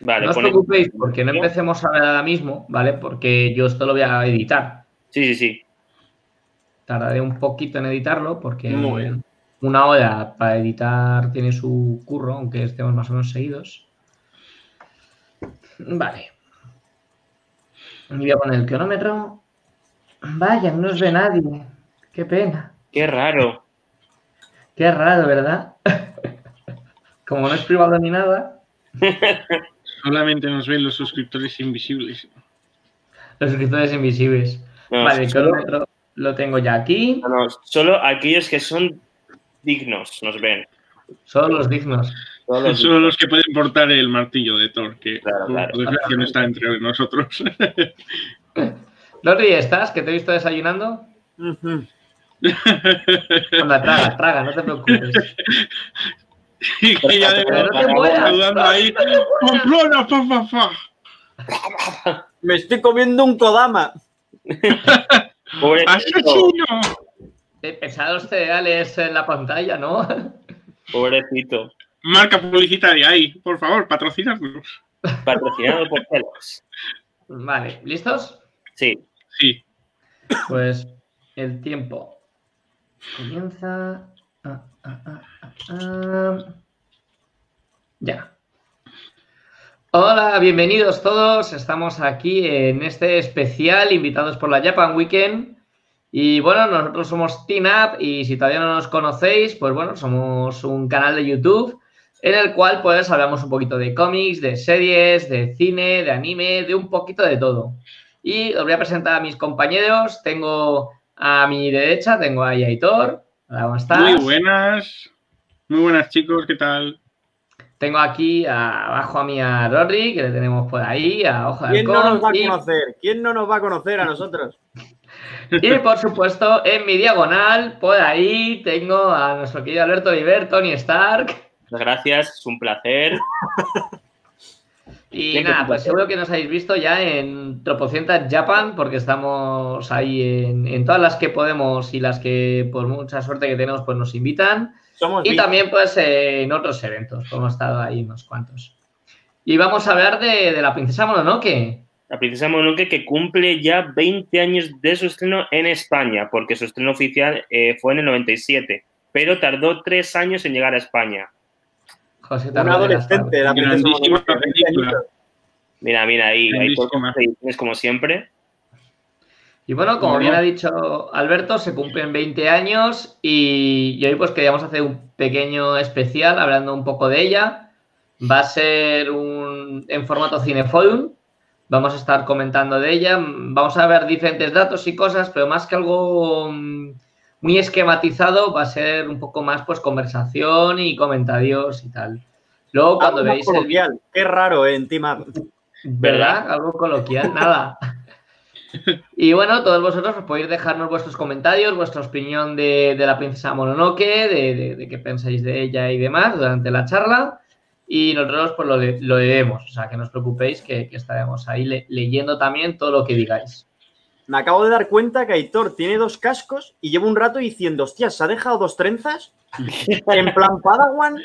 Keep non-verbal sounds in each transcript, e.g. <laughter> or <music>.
Vale, no os preocupéis porque no empecemos a ver ahora mismo, ¿vale? Porque yo esto lo voy a editar. Sí, sí, sí. Tardaré un poquito en editarlo porque Muy bien. una hora para editar tiene su curro, aunque estemos más o menos seguidos. Vale. Y voy a poner el cronómetro. Vaya, no os ve nadie. Qué pena. Qué raro. Qué raro, ¿verdad? <laughs> Como no es privado ni nada, <laughs> Solamente nos ven los suscriptores invisibles. los suscriptores invisibles. No, vale, solo, cronómetro lo tengo ya aquí. no, no, solo aquellos que son dignos nos ven. Solo los dignos. Todos los los que pueden portar el martillo de Thor, que Claro, por claro. desgracia no está entre nosotros. <laughs> Lorri, ¿estás? Que te he visto desayunando. Anda, traga, traga, no te preocupes. <laughs> <laughs> y que ya Pero debe no te mueras. saludando ahí. ¡Pamplona, pa, pa, pa! Me estoy comiendo un Kodama. <laughs> Pobrecito. ¡Asesino! Pensad los cereales en la pantalla, ¿no? Pobrecito. Marca publicitaria ahí, por favor, patrocinadnos. Patrocinado por celos. Vale, ¿listos? Sí. Sí. Pues el tiempo comienza. Ah, ah, ah. Ya. Hola, bienvenidos todos. Estamos aquí en este especial invitados por la Japan Weekend. Y bueno, nosotros somos Team Up y si todavía no nos conocéis, pues bueno, somos un canal de YouTube en el cual pues hablamos un poquito de cómics, de series, de cine, de anime, de un poquito de todo. Y os voy a presentar a mis compañeros. Tengo a mi derecha, tengo a Aitor. Hola, ¿cómo estás? Muy buenas. Muy buenas, chicos, ¿qué tal? Tengo aquí a- abajo a mí a Rory, que le tenemos por ahí, a Ojo de ¿Quién no nos va a conocer? ¿Quién no nos va a conocer a nosotros? <laughs> Y por supuesto, en mi diagonal, por ahí, tengo a nuestro querido Alberto Oliver, Tony Stark. Muchas gracias. Es un placer. <laughs> Y Bien, nada, pues, seguro que nos habéis visto ya en Tropocientas Japan, porque estamos ahí en, en todas las que podemos y las que por mucha suerte que tenemos, pues nos invitan. Somos Y también pues eh, en otros eventos, pues, hemos estado ahí unos cuantos. Y vamos a hablar de, de la princesa Mononoke. La princesa Mononoke que cumple ya 20 años de su estreno en España, porque su estreno oficial eh, fue en el 97, pero tardó tres años en llegar a España. José Un adolescente, la Grandísima Mononoke, 20 película. Mira, mira ahí, ediciones como siempre. Y bueno, como bien ha dicho Alberto, se cumplen 20 años y, y hoy pues queríamos hacer un pequeño especial hablando un poco de ella. Va a ser un, en formato Cineforum. Vamos a estar comentando de ella. Vamos a ver diferentes datos y cosas, pero más que algo mm, muy esquematizado, va a ser un poco más pues conversación y comentarios y tal. Luego cuando Algo más veáis el coloquial. Qué raro, ¿eh? En Team Up. ¿Verdad? Algo coloquial, nada. <laughs> Y bueno, todos vosotros os podéis dejarnos vuestros comentarios, vuestra opinión de, de la princesa Mononoke, de, de- de qué pensáis de ella y demás durante la charla. Y nosotros pues lo, le- lo leemos, o sea que no os preocupéis que, que estaremos ahí le- leyendo también todo lo que digáis. Me acabo de dar cuenta que Aitor tiene dos cascos y llevo un rato diciendo, hostias, ¿se ha dejado dos trenzas? <laughs> En plan Padawan.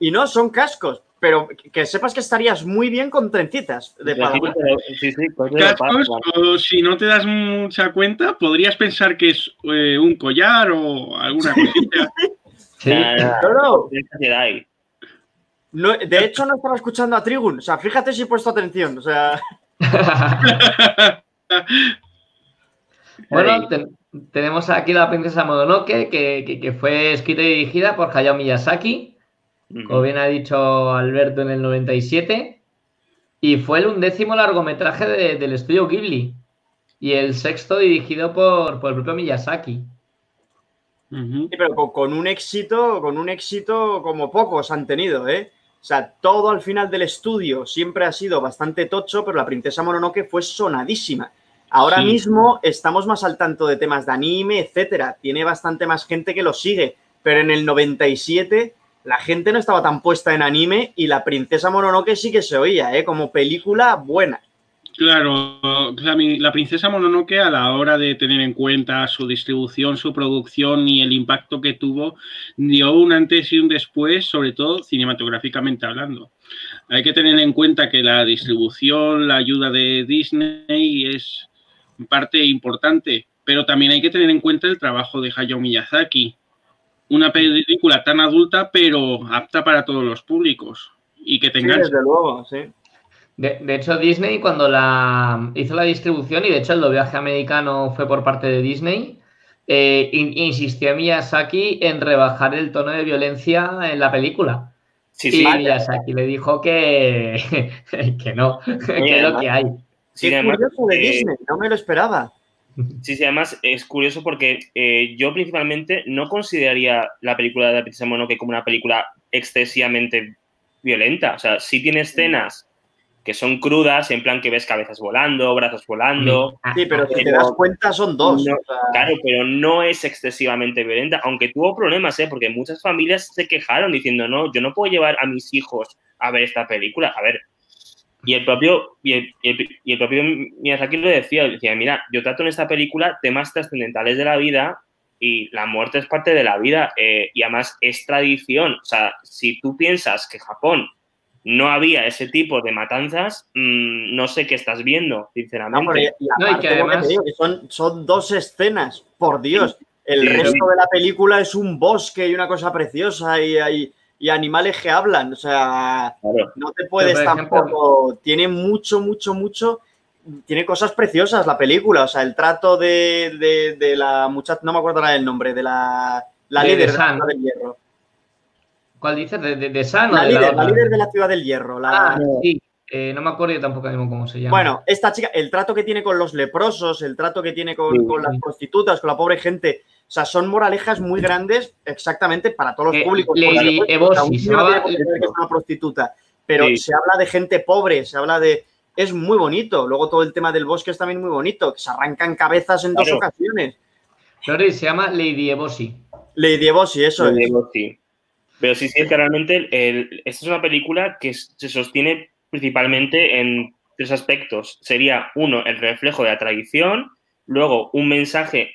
Y no, son cascos. Pero que- sepas que estarías muy bien con trencitas de Padawan. Sí, sí, pues de Cascos, o si no te das mucha cuenta, podrías pensar que es eh, un collar o alguna cosita. <laughs> Sí. No, de hecho, no estaba escuchando a Trigun. O sea, fíjate si he puesto atención. O sea, <laughs> Bueno, tenemos aquí la princesa Mononoke, que, que- que fue escrita y dirigida por Hayao Miyazaki. como bien ha dicho Alberto en el 97, y fue el undécimo largometraje de- del estudio Ghibli y el sexto dirigido por, por el propio Miyazaki. Sí, pero con, con un éxito, con un éxito como pocos han tenido, ¿eh? O sea, todo al final del estudio siempre ha sido bastante tocho, pero la princesa Mononoke fue sonadísima. Ahora Sí. mismo estamos más al tanto de temas de anime, etcétera. Tiene bastante más gente que lo sigue, pero en el 97 la gente no estaba tan puesta en anime y la princesa Mononoke sí que se oía, ¿eh? Como película buena. Claro, la, la, princesa Mononoke a la hora de tener en cuenta su distribución, su producción y el impacto que tuvo, dio un antes y un después, sobre todo cinematográficamente hablando. Hay que tener en cuenta que la distribución, la ayuda de Disney es parte importante, pero también hay que tener en cuenta el trabajo de Hayao Miyazaki. Una película tan adulta, pero apta para todos los públicos y que tengan... Sí, desde luego, sí. De, hecho, Disney cuando la hizo la distribución, y de hecho el doblaje americano fue por parte de Disney, eh, insistió Miyazaki en rebajar el tono de violencia en la película. Sí, sí, y Miyazaki le dijo que, <laughs> que no, que es lo que hay. Sí, es curioso de eh, Disney, no me lo esperaba. Sí, sí, además es curioso porque eh, yo principalmente no consideraría la película de la princesa Mononoke como una película excesivamente violenta. O sea, sí tiene escenas que son crudas, en plan que ves cabezas volando, brazos volando. Sí, pero si te das cuenta son dos. Claro, pero no es excesivamente violenta, aunque tuvo problemas, ¿eh? porque muchas familias se quejaron diciendo, no, yo no puedo llevar a mis hijos a ver esta película. A ver, y el propio, y el, y el, propio Miyazaki lo decía, decía, mira, yo trato en esta película temas trascendentales de la vida y la muerte es parte de la vida eh, y además es tradición. O sea, si tú piensas que Japón no había ese tipo de matanzas, mmm, no sé qué estás viendo, sinceramente. No, y, no, y que además... Que digo, que son, son, dos escenas, por Dios. El sí, resto sí. de la película es un bosque y una cosa preciosa y hay y animales que hablan. O sea, claro. no te puedes tampoco. Ejemplo... Tiene mucho, mucho, mucho. Tiene cosas preciosas la película. O sea, el trato de, de, de la muchacha, no me acuerdo nada del nombre, de la, la de, líder de, San. de la del hierro. ¿Cuál dices? ¿De, de, de San la, o líder, la, la, líder, de la ciudad del hierro. La... Ah, sí. Eh, no me acuerdo yo tampoco mismo cómo se llama. Bueno, esta chica, el trato que tiene con los leprosos, el trato que tiene con, sí, con las prostitutas, con la pobre gente, o sea, son moralejas muy grandes exactamente para todos los eh, públicos. Lady Ebosi, se habla que es una prostituta, pero sí. se habla de gente pobre, se habla de... Es muy bonito. Luego todo el tema del bosque es también muy bonito, que se arrancan cabezas en claro. dos ocasiones. Sorry, se llama Lady Ebosi. Lady Ebosi, eso Lady es. Ebosi. Pero sí, sí, es que realmente el, el, esta es una película que se sostiene principalmente en tres aspectos. Sería, uno, el reflejo de la tradición, luego un mensaje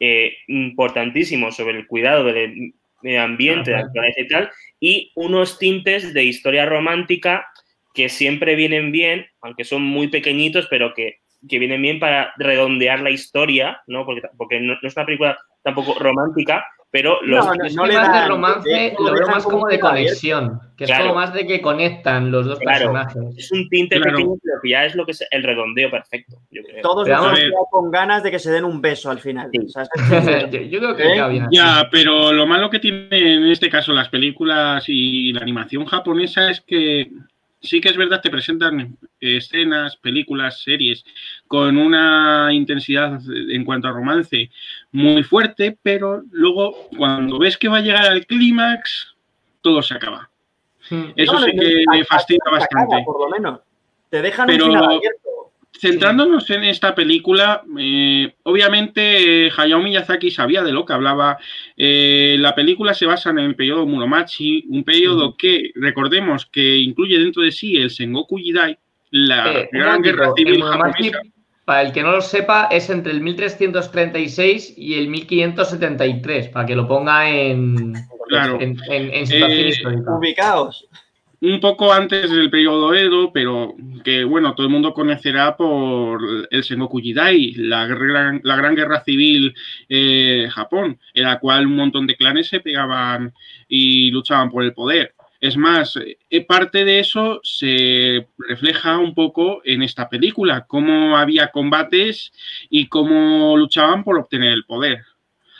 eh, importantísimo sobre el cuidado del medio ambiente, de la naturaleza y tal, y unos tintes de historia romántica que siempre vienen bien, aunque son muy pequeñitos, pero que, que vienen bien para redondear la historia, ¿no? Porque, porque no, no es una película tampoco romántica, pero los no, no, no le más de romance de, lo veo más como de conexión, que claro. es como más de que conectan los dos claro. personajes. Es un tinte claro. pequeño, pero que ya es lo que es el redondeo perfecto. Yo creo. Todos nos hemos quedado con ganas de que se den un beso al final. Sí. O sea, es yo, yo, creo que ¿Eh? Ya, pero lo malo que tienen en este caso las películas y la animación japonesa es que sí que es verdad, te presentan escenas, películas, series con una intensidad en cuanto a romance muy fuerte, pero luego cuando ves que va a llegar al clímax, todo se acaba. Eso no, sí que me fascina bastante. por lo menos. Te dejan pero, un final abierto. Centrándonos en esta película, eh, obviamente Hayao Miyazaki sabía de lo que hablaba. Eh, la película se basa en el periodo Muromachi, un periodo uh que, recordemos, que incluye dentro de sí el Sengoku Jidai, la eh, Gran Guerra Civil japonesa. Para el que no lo sepa, es entre el 1336 y el 1573, para que lo ponga en, claro. en, en, en situación histórica. Ubicados un poco antes del periodo Edo, pero que bueno, todo el mundo conocerá por el Sengoku Jidai, la gran, la gran guerra civil eh, Japón, en la cual un montón de clanes se pegaban y luchaban por el poder. Es más, eh, parte de eso se refleja un poco en esta película, cómo había combates y cómo luchaban por obtener el poder.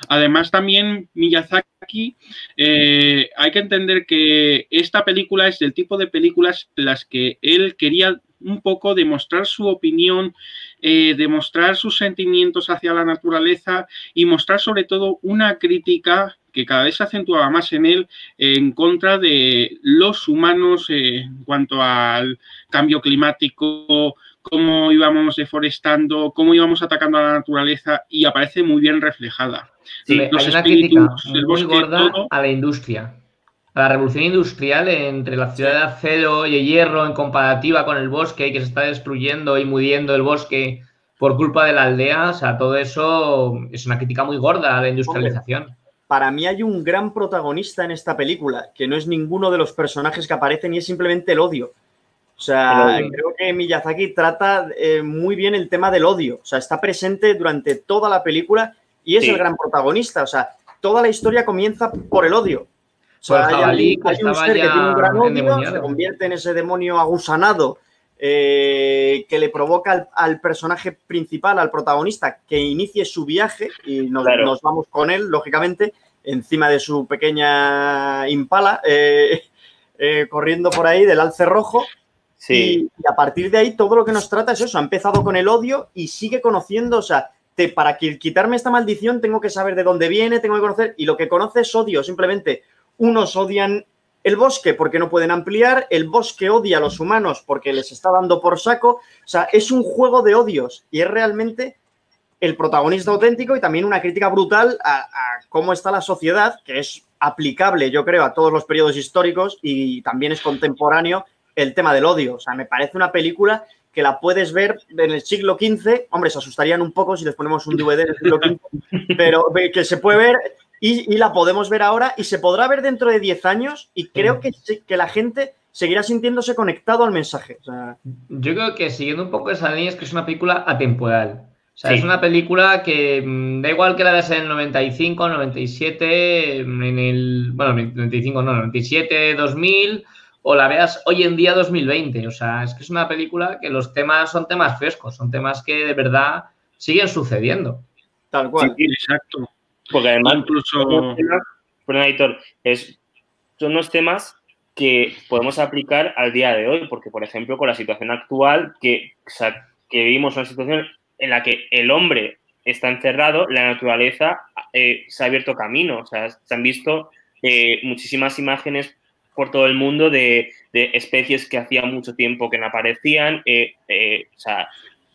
Además, también Miyazaki, eh, hay que entender que esta película es del tipo de películas en las que él quería un poco demostrar su opinión, eh, demostrar sus sentimientos hacia la naturaleza y mostrar sobre todo una crítica que cada vez se acentuaba más en él en contra de los humanos eh, en cuanto al cambio climático, cómo íbamos deforestando, cómo íbamos atacando a la naturaleza y aparece muy bien reflejada. Sí, los hay una crítica muy gorda todo, a la industria. a la revolución industrial entre la ciudad de acero y de hierro en comparativa con el bosque que se está destruyendo y muriendo el bosque por culpa de la aldea. O sea, todo eso es una crítica muy gorda a la industrialización. Para mí hay un gran protagonista en esta película, que no es ninguno de los personajes que aparecen y es simplemente el odio. O sea, creo que Miyazaki trata eh, muy bien el tema del odio. O sea, está presente durante toda la película y es el gran protagonista. O sea, toda la historia comienza por el odio. O sea, hay, un ser que tiene un gran odio, se convierte en ese demonio agusanado eh, que le provoca al, personaje principal, al protagonista, que inicie su viaje y nos, vamos con él, lógicamente, encima de su pequeña impala, eh, corriendo por ahí del alce rojo. Y, a partir de ahí todo lo que nos trata es eso. Ha empezado con el odio y sigue conociendo, o sea, para quitarme esta maldición tengo que saber de dónde viene, tengo que conocer. Y lo que conoce es odio. Simplemente unos odian el bosque porque no pueden ampliar, el bosque odia a los humanos porque les está dando por saco. O sea, es un juego de odios y es realmente el protagonista auténtico y también una crítica brutal a, a cómo está la sociedad, que es aplicable, yo creo, a todos los periodos históricos y también es contemporáneo el tema del odio. O sea, me parece una película que la puedes ver en el siglo XV. Hombre, se asustarían un poco si les ponemos un DVD del siglo XV, <laughs> pero que se puede ver y, la podemos ver ahora y se podrá ver dentro de 10 años y creo que, que la gente seguirá sintiéndose conectado al mensaje. Yo creo que siguiendo un poco esa línea es que es una película atemporal. O sea, es una película que mm, da igual que la veas en el 95, 97, en el. Bueno, 95, no, 97, 2000 o la veas hoy en día 2020. O sea, es que es una película que los temas son temas frescos, son temas que de verdad siguen sucediendo. Tal cual. Sí, exacto. Porque además, incluso. editor, es, son unos temas que podemos aplicar al día de hoy, porque, por ejemplo, con la situación actual, que, que vivimos una situación en la que el hombre está encerrado, la naturaleza eh, se ha abierto camino. O sea, se han visto eh, muchísimas imágenes por todo el mundo de, especies que hacía mucho tiempo que no aparecían. Eh, o sea,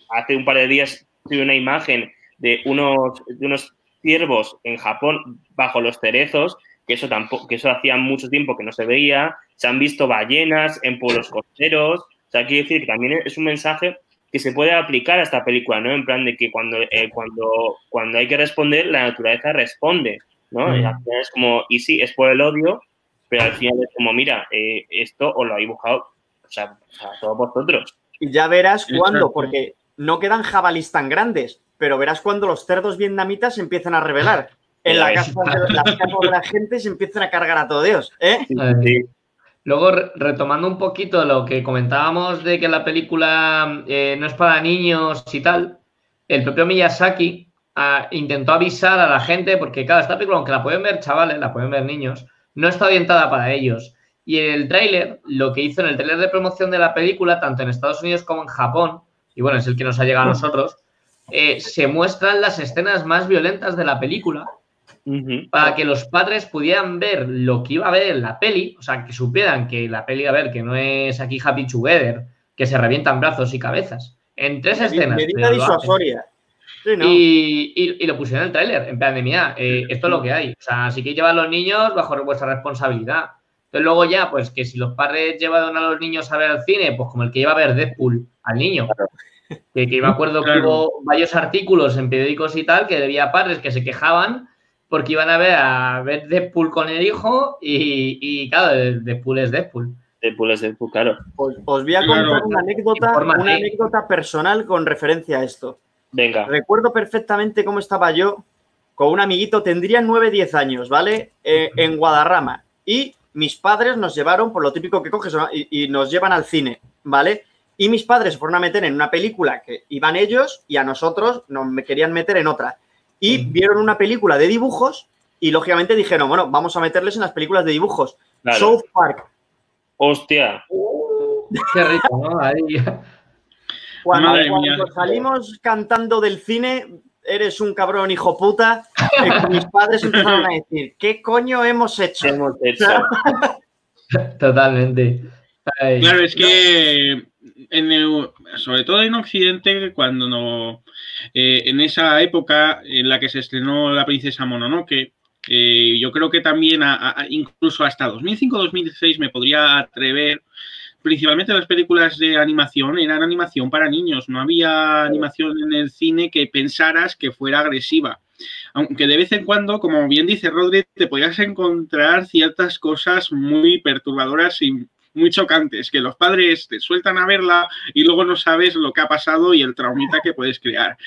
hace un par de días tuve una imagen de unos, de unos ciervos en Japón bajo los cerezos, que eso tampoco, que eso hacía mucho tiempo que no se veía. Se han visto ballenas en pueblos costeros. O sea, quiere decir que también es un mensaje que se puede aplicar a esta película, ¿no? En plan de que cuando, eh, cuando, cuando hay que responder, la naturaleza responde, ¿no? Mm. es como, y sí, es por el odio, pero al final es como, mira, eh, esto os lo habéis buscado, o sea, a todos vosotros. Y ya verás cuándo, porque no quedan jabalís tan grandes, pero verás cuando los cerdos vietnamitas se empiezan a revelar. En la casa, de, las de la gente se empiezan a cargar a todo Dios. ¿eh? Luego, retomando un poquito lo que comentábamos de que la película eh, no es para niños y tal, el propio Miyazaki ah, intentó avisar a la gente, porque claro, esta película, aunque la pueden ver chavales, la pueden ver niños, no está orientada para ellos. Y en el tráiler, lo que hizo en el tráiler de promoción de la película, tanto en Estados Unidos como en Japón, y bueno, es el que nos ha llegado a nosotros, eh, se muestran las escenas más violentas de la película para que los padres pudieran ver lo que iba a ver en la peli, o sea, que supieran que la peli, a ver, que no es aquí Happy Together, que se revientan brazos y cabezas. En tres escenas. y, lo pusieron en el tráiler, en plan de, mira, eh, esto es lo que hay. O sea, así que llevan los niños bajo vuestra responsabilidad. Entonces luego ya, pues que si los padres llevan a los niños a ver al cine, pues como el que iba a ver Deadpool al niño. Que, que, me acuerdo que hubo varios artículos en periódicos y tal que había padres que se quejaban porque iban a ver a ver Deadpool con el hijo y, y claro, Deadpool es Deadpool. Deadpool es Deadpool, claro. Os, os voy a contar una anécdota, una anécdota personal con referencia a esto. Venga. Recuerdo perfectamente cómo estaba yo con un amiguito, tendría 9, 10 años, ¿vale? Eh, en Guadarrama. Y mis padres nos llevaron, por lo típico que coges, y, nos llevan al cine, ¿vale? Y mis padres se fueron a meter en una película que iban ellos y a nosotros nos me querían meter en otra. Y vieron una película de dibujos y lógicamente dijeron, bueno, vamos a meterles en las películas de dibujos. South Park. Hostia. <laughs> qué rico, ¿no? Ahí. Cuando, salimos cantando del cine, eres un cabrón hijo puta, mis <laughs> padres empezaron a decir, ¿qué coño hemos hecho? Hemos hecho. <laughs> Totalmente. Claro, es que sobre todo en Occidente, cuando no, eh, en esa época en la que se estrenó La princesa Mononoke, Eh, yo creo que también, incluso hasta 2005-2006, me podría atrever principalmente las películas de animación eran animación para niños, no había animación en el cine que pensaras que fuera agresiva. Aunque de vez en cuando, como bien dice Rodri, te podías encontrar ciertas cosas muy perturbadoras y muy chocantes, que los padres te sueltan a verla y luego no sabes lo que ha pasado y el traumita que puedes crear.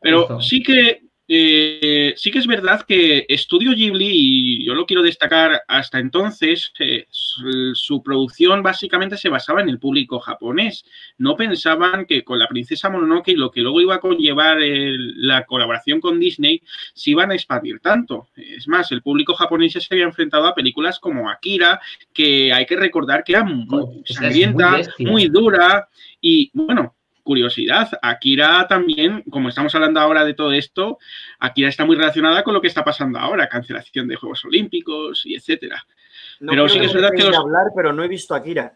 Pero sí que eh, sí que es verdad que Estudio Ghibli, y yo lo quiero destacar hasta entonces, eh, su, producción básicamente se basaba en el público japonés. No pensaban que con la princesa Mononoke y lo que luego iba a conllevar la colaboración con Disney se iban a expandir tanto. Es más, el público japonés ya se había enfrentado a películas como Akira, que hay que recordar que era muy sangrienta, muy dura y bueno, curiosidad, Akira también, como estamos hablando ahora de todo esto, Akira está muy relacionada con lo que está pasando ahora, cancelación de Juegos Olímpicos y etcétera. pero sí que es verdad que los... hablar, pero no he visto Akira.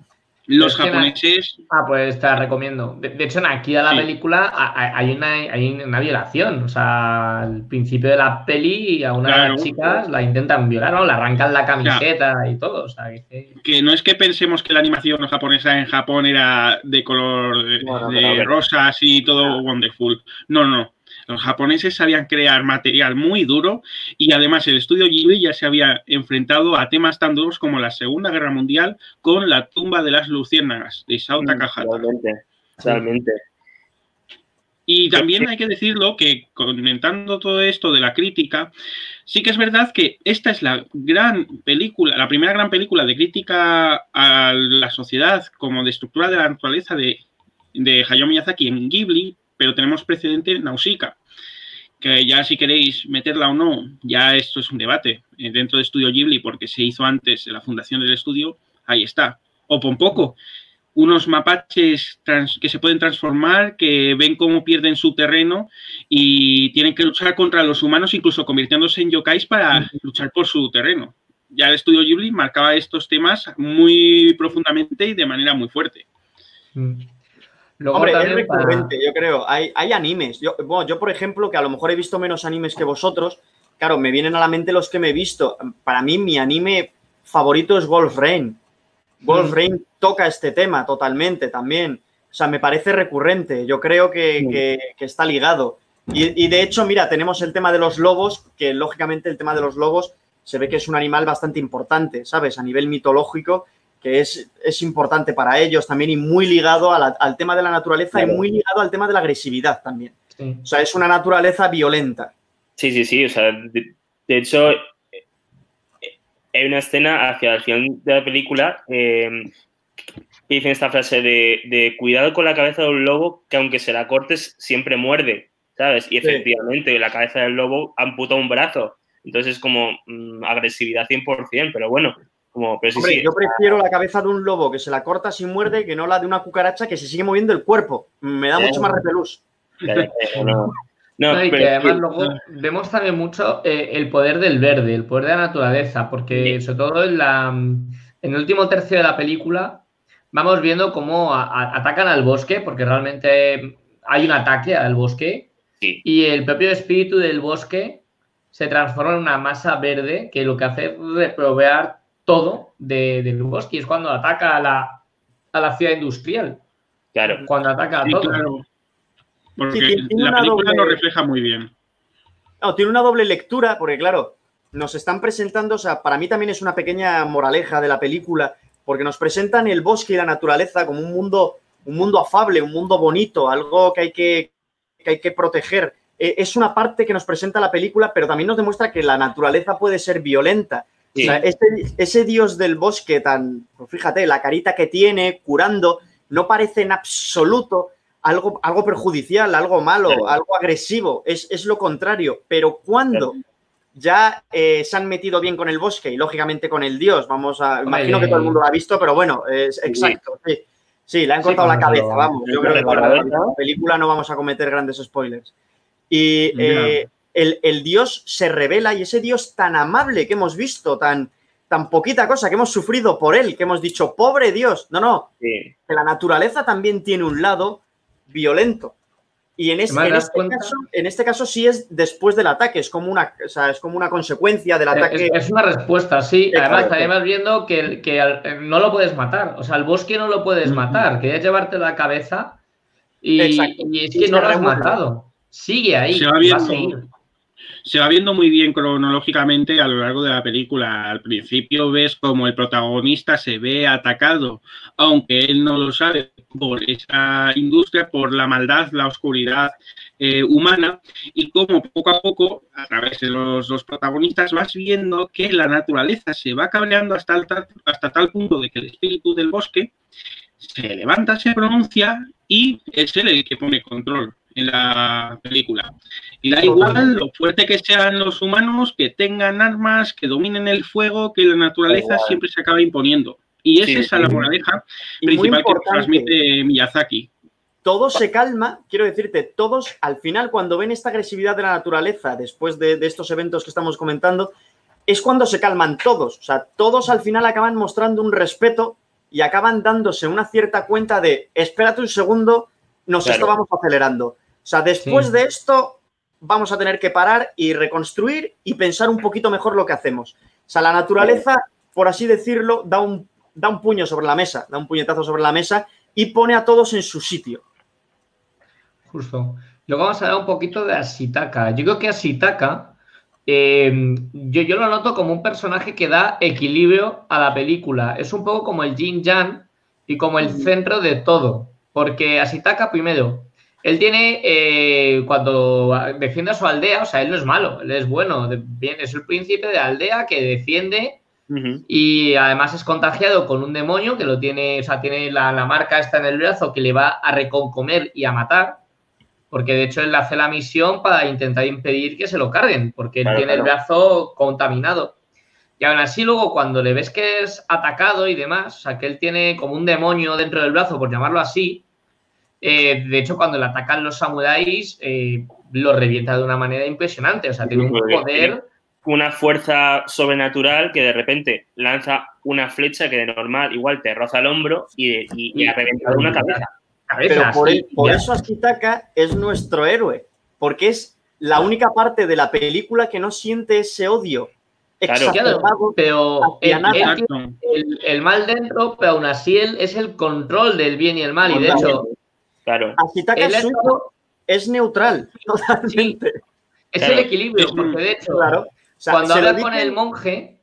Los japoneses. Ah, pues te la recomiendo. De, hecho, en aquí a la película hay una, hay una violación. O sea, al principio de la peli a una de las chicas la intentan violar, ¿no? Le arrancan la camiseta y todo. O sea, que... no es que pensemos que la animación japonesa en Japón era de color de, rosas y todo wonderful. No, no. Los japoneses sabían crear material muy duro y además el estudio Ghibli ya se había enfrentado a temas tan duros como la Segunda Guerra Mundial con la tumba de las luciérnagas de Isao mm, Takahata. Realmente, realmente. Y también hay que decirlo que comentando todo esto de la crítica, sí que es verdad que esta es la gran película, la primera gran película de crítica a la sociedad como de estructura de la naturaleza de, de Hayao Miyazaki en Ghibli, pero tenemos precedente Nausicaa, que ya si queréis meterla o no, ya esto es un debate eh, dentro de Estudio Ghibli, porque se hizo antes la fundación del estudio, ahí está. O Pompoco, unos mapaches que se pueden transformar, que ven cómo pierden su terreno y tienen que luchar contra los humanos, incluso convirtiéndose en yokais para luchar por su terreno. Ya el estudio Ghibli marcaba estos temas muy profundamente y de manera muy fuerte. Mm. Hombre, es recurrente, yo creo. Hay, hay animes. Yo, bueno, yo, por ejemplo, que a lo mejor he visto menos animes que vosotros, claro, me vienen a la mente los que me he visto. Para mí, mi anime favorito es Wolf Rain. Wolf mm. Rain toca este tema totalmente también. O sea, me parece recurrente. Yo creo que, mm. está ligado. Y, y, de hecho, mira, tenemos el tema de los lobos, que lógicamente el tema de los lobos se ve que es un animal bastante importante, ¿sabes? A nivel mitológico que es, es, importante para ellos también y muy ligado al tema de la naturaleza y muy ligado al tema de la agresividad también. O sea, es una naturaleza violenta. Sí, sí, sí. O sea, de, hecho, hay una escena hacia el final de la película eh, que dicen esta frase de, cuidado con la cabeza de un lobo que aunque se la cortes siempre muerde, ¿sabes? Y efectivamente la cabeza del lobo amputa un brazo. Entonces es como mm, agresividad 100%, pero bueno, yo prefiero la cabeza de un lobo que se la corta sin muerde que no la de una cucaracha que se sigue moviendo el cuerpo. Me da mucho más repelús. <laughs> No, y que además luego vemos también mucho eh, el poder del verde, el poder de la naturaleza, porque sobre todo en, la, en el último tercio de la película vamos viendo cómo atacan al bosque, porque realmente hay un ataque al bosque y el propio espíritu del bosque se transforma en una masa verde que lo que hace es reprovear todo de, de Lugoski. Es cuando ataca a la, a la ciudad industrial. Claro. Cuando ataca a todo. Porque la película lo refleja muy bien. No, tiene una doble lectura, porque claro, nos están presentando, o sea, para mí también es una pequeña moraleja de la película, porque nos presentan el bosque y la naturaleza como un mundo, un mundo afable, un mundo bonito, algo que hay que, que hay que proteger. E, es una parte que nos presenta la película, pero también nos demuestra que la naturaleza puede ser violenta ese, dios del bosque tan, pues fíjate, la carita que tiene, curando, no parece en absoluto algo, algo perjudicial, algo malo, algo agresivo, es, lo contrario. Pero cuando ya eh, se han metido bien con el bosque y lógicamente con el dios, vamos a, imagino que todo el mundo lo ha visto, pero bueno, es exacto, sí. Sí, le han cortado la cabeza, vamos. Yo creo que para la película no vamos a cometer grandes spoilers. Y el, Dios se revela y ese Dios tan amable que hemos visto, tan, tan poquita cosa que hemos sufrido por él, que hemos dicho, pobre Dios. No, no, que la naturaleza también tiene un lado violento. Y en, es- ¿Te das en este caso, en este caso sí es después del ataque, es como una, o sea, es como una consecuencia del ataque. Es, es una respuesta, sí. Además, Exacto. vas viendo que, que al- eh, no lo puedes matar. O sea, al bosque no lo puedes matar. Querías llevarte la cabeza y, y es Y que no lo has matado. Sigue ahí. Se va va a viendo. seguir. Se va viendo muy bien cronológicamente a lo largo de la película. Al principio ves como el protagonista se ve atacado, aunque él no lo sabe, por esa industria, por la maldad, la oscuridad eh, humana, y como poco a poco, a través de los dos protagonistas, vas viendo que la naturaleza se va cabreando hasta, hasta tal punto de que el espíritu del bosque se levanta, se pronuncia y es él el que pone control en la película. Y da igual lo fuerte que sean los humanos, que tengan armas, que dominen el fuego, que la naturaleza igual. siempre se acaba imponiendo. Y Sí, esa es la sí. moraleja principal que transmite Miyazaki. todo se calma, quiero decirte, todos al final cuando ven esta agresividad de la naturaleza después de, de estos eventos que estamos comentando, es cuando se calman todos. O sea, todos al final acaban mostrando un respeto y acaban dándose una cierta cuenta de, espérate un segundo, nos Claro. estábamos acelerando. O sea, después Sí. de esto vamos a tener que parar y reconstruir y pensar un poquito mejor lo que hacemos. O sea, la naturaleza, por así decirlo, da un, da un puño sobre la mesa, da un puñetazo sobre la mesa y pone a todos en su sitio. Justo. Luego vamos a hablar un poquito de Asitaka. Yo creo que Asitaka, eh, yo, yo lo noto como un personaje que da equilibrio a la película. Es un poco como el Jin Yang y como el centro de todo. Porque Asitaka, primero, él tiene, eh, cuando defiende a su aldea, o sea, él no es malo, él es bueno, es el príncipe de la aldea que defiende y además es contagiado con un demonio que lo tiene, o sea, tiene la, la marca esta en el brazo que le va a reconcomer y a matar. Porque de hecho él hace la misión para intentar impedir que se lo carguen, porque él Claro, tiene el brazo contaminado. Y aún así, luego cuando le ves que es atacado y demás, o sea, que él tiene como un demonio dentro del brazo, por llamarlo así, eh, de hecho, cuando le atacan los samuráis, eh, lo revienta de una manera impresionante. O sea, tiene un poder. Una fuerza sobrenatural que de repente lanza una flecha que de normal igual te roza el hombro y, y- y ha reventado una cabeza. Pero por, eso Asitaka es nuestro héroe, porque es la única parte de la película que no siente ese odio Claro. exacerbado. Pero él, él el, el mal dentro, pero aún así él es el control del bien y el mal. Y de hecho, Claro. Asitaka él es, neutral, <laughs> totalmente. es Claro. el equilibrio, porque de hecho, Claro. O sea, cuando habla con el monje,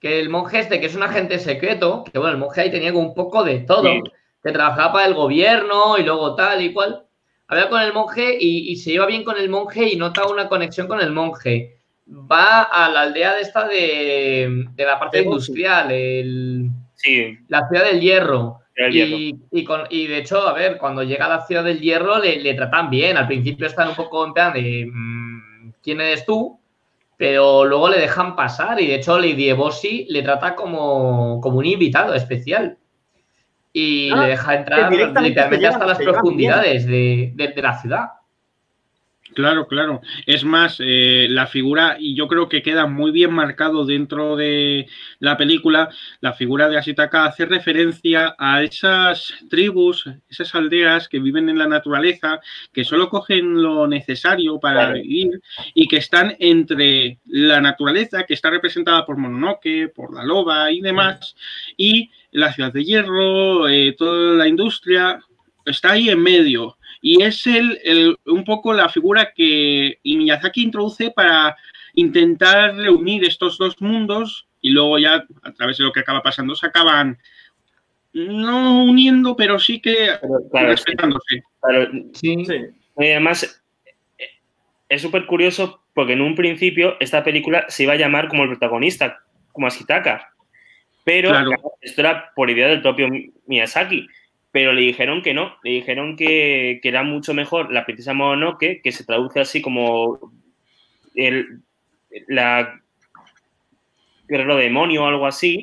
que el monje este, que es un agente secreto, que bueno, el monje ahí tenía un poco de todo, Sí. que trabajaba para el gobierno y luego tal y cual. Habla con el monje y, y se lleva bien con el monje y nota una conexión con el monje. Va a la aldea de esta de, de la parte industrial, el, Sí, la ciudad del hierro. Y, y con- y de hecho, a ver, cuando llega a la ciudad del hierro le, le tratan bien. Al principio están un poco en plan de mm, ¿quién eres tú? Pero luego le dejan pasar y de hecho Lady Ebosi le trata como, como un invitado especial. Y Ah, le deja entrar directamente literalmente hasta las profundidades de, de- de la ciudad. Claro, claro. Es más, eh, la figura, y yo creo que queda muy bien marcado dentro de la película, la figura de Asitaka hace referencia a esas tribus, esas aldeas que viven en la naturaleza, que solo cogen lo necesario para Claro. vivir y que están entre la naturaleza, que está representada por Mononoke, por la loba y demás, y la ciudad de hierro, eh, toda la industria, está ahí en medio. Y es el, el- un poco la figura que Miyazaki introduce para intentar reunir estos dos mundos y luego ya a través de lo que acaba pasando se acaban no uniendo, pero sí que Pero, claro, sí, respetándose. claro. Sí. Sí. Y además, eh, es súper curioso porque en un principio esta película se iba a llamar como el protagonista, como Asitaka. Pero claro, esto era por idea del propio Miyazaki. Pero le dijeron que no, le dijeron que, que era mucho mejor la princesa Mononoke, que se traduce así como el, la guerrero demonio o algo así.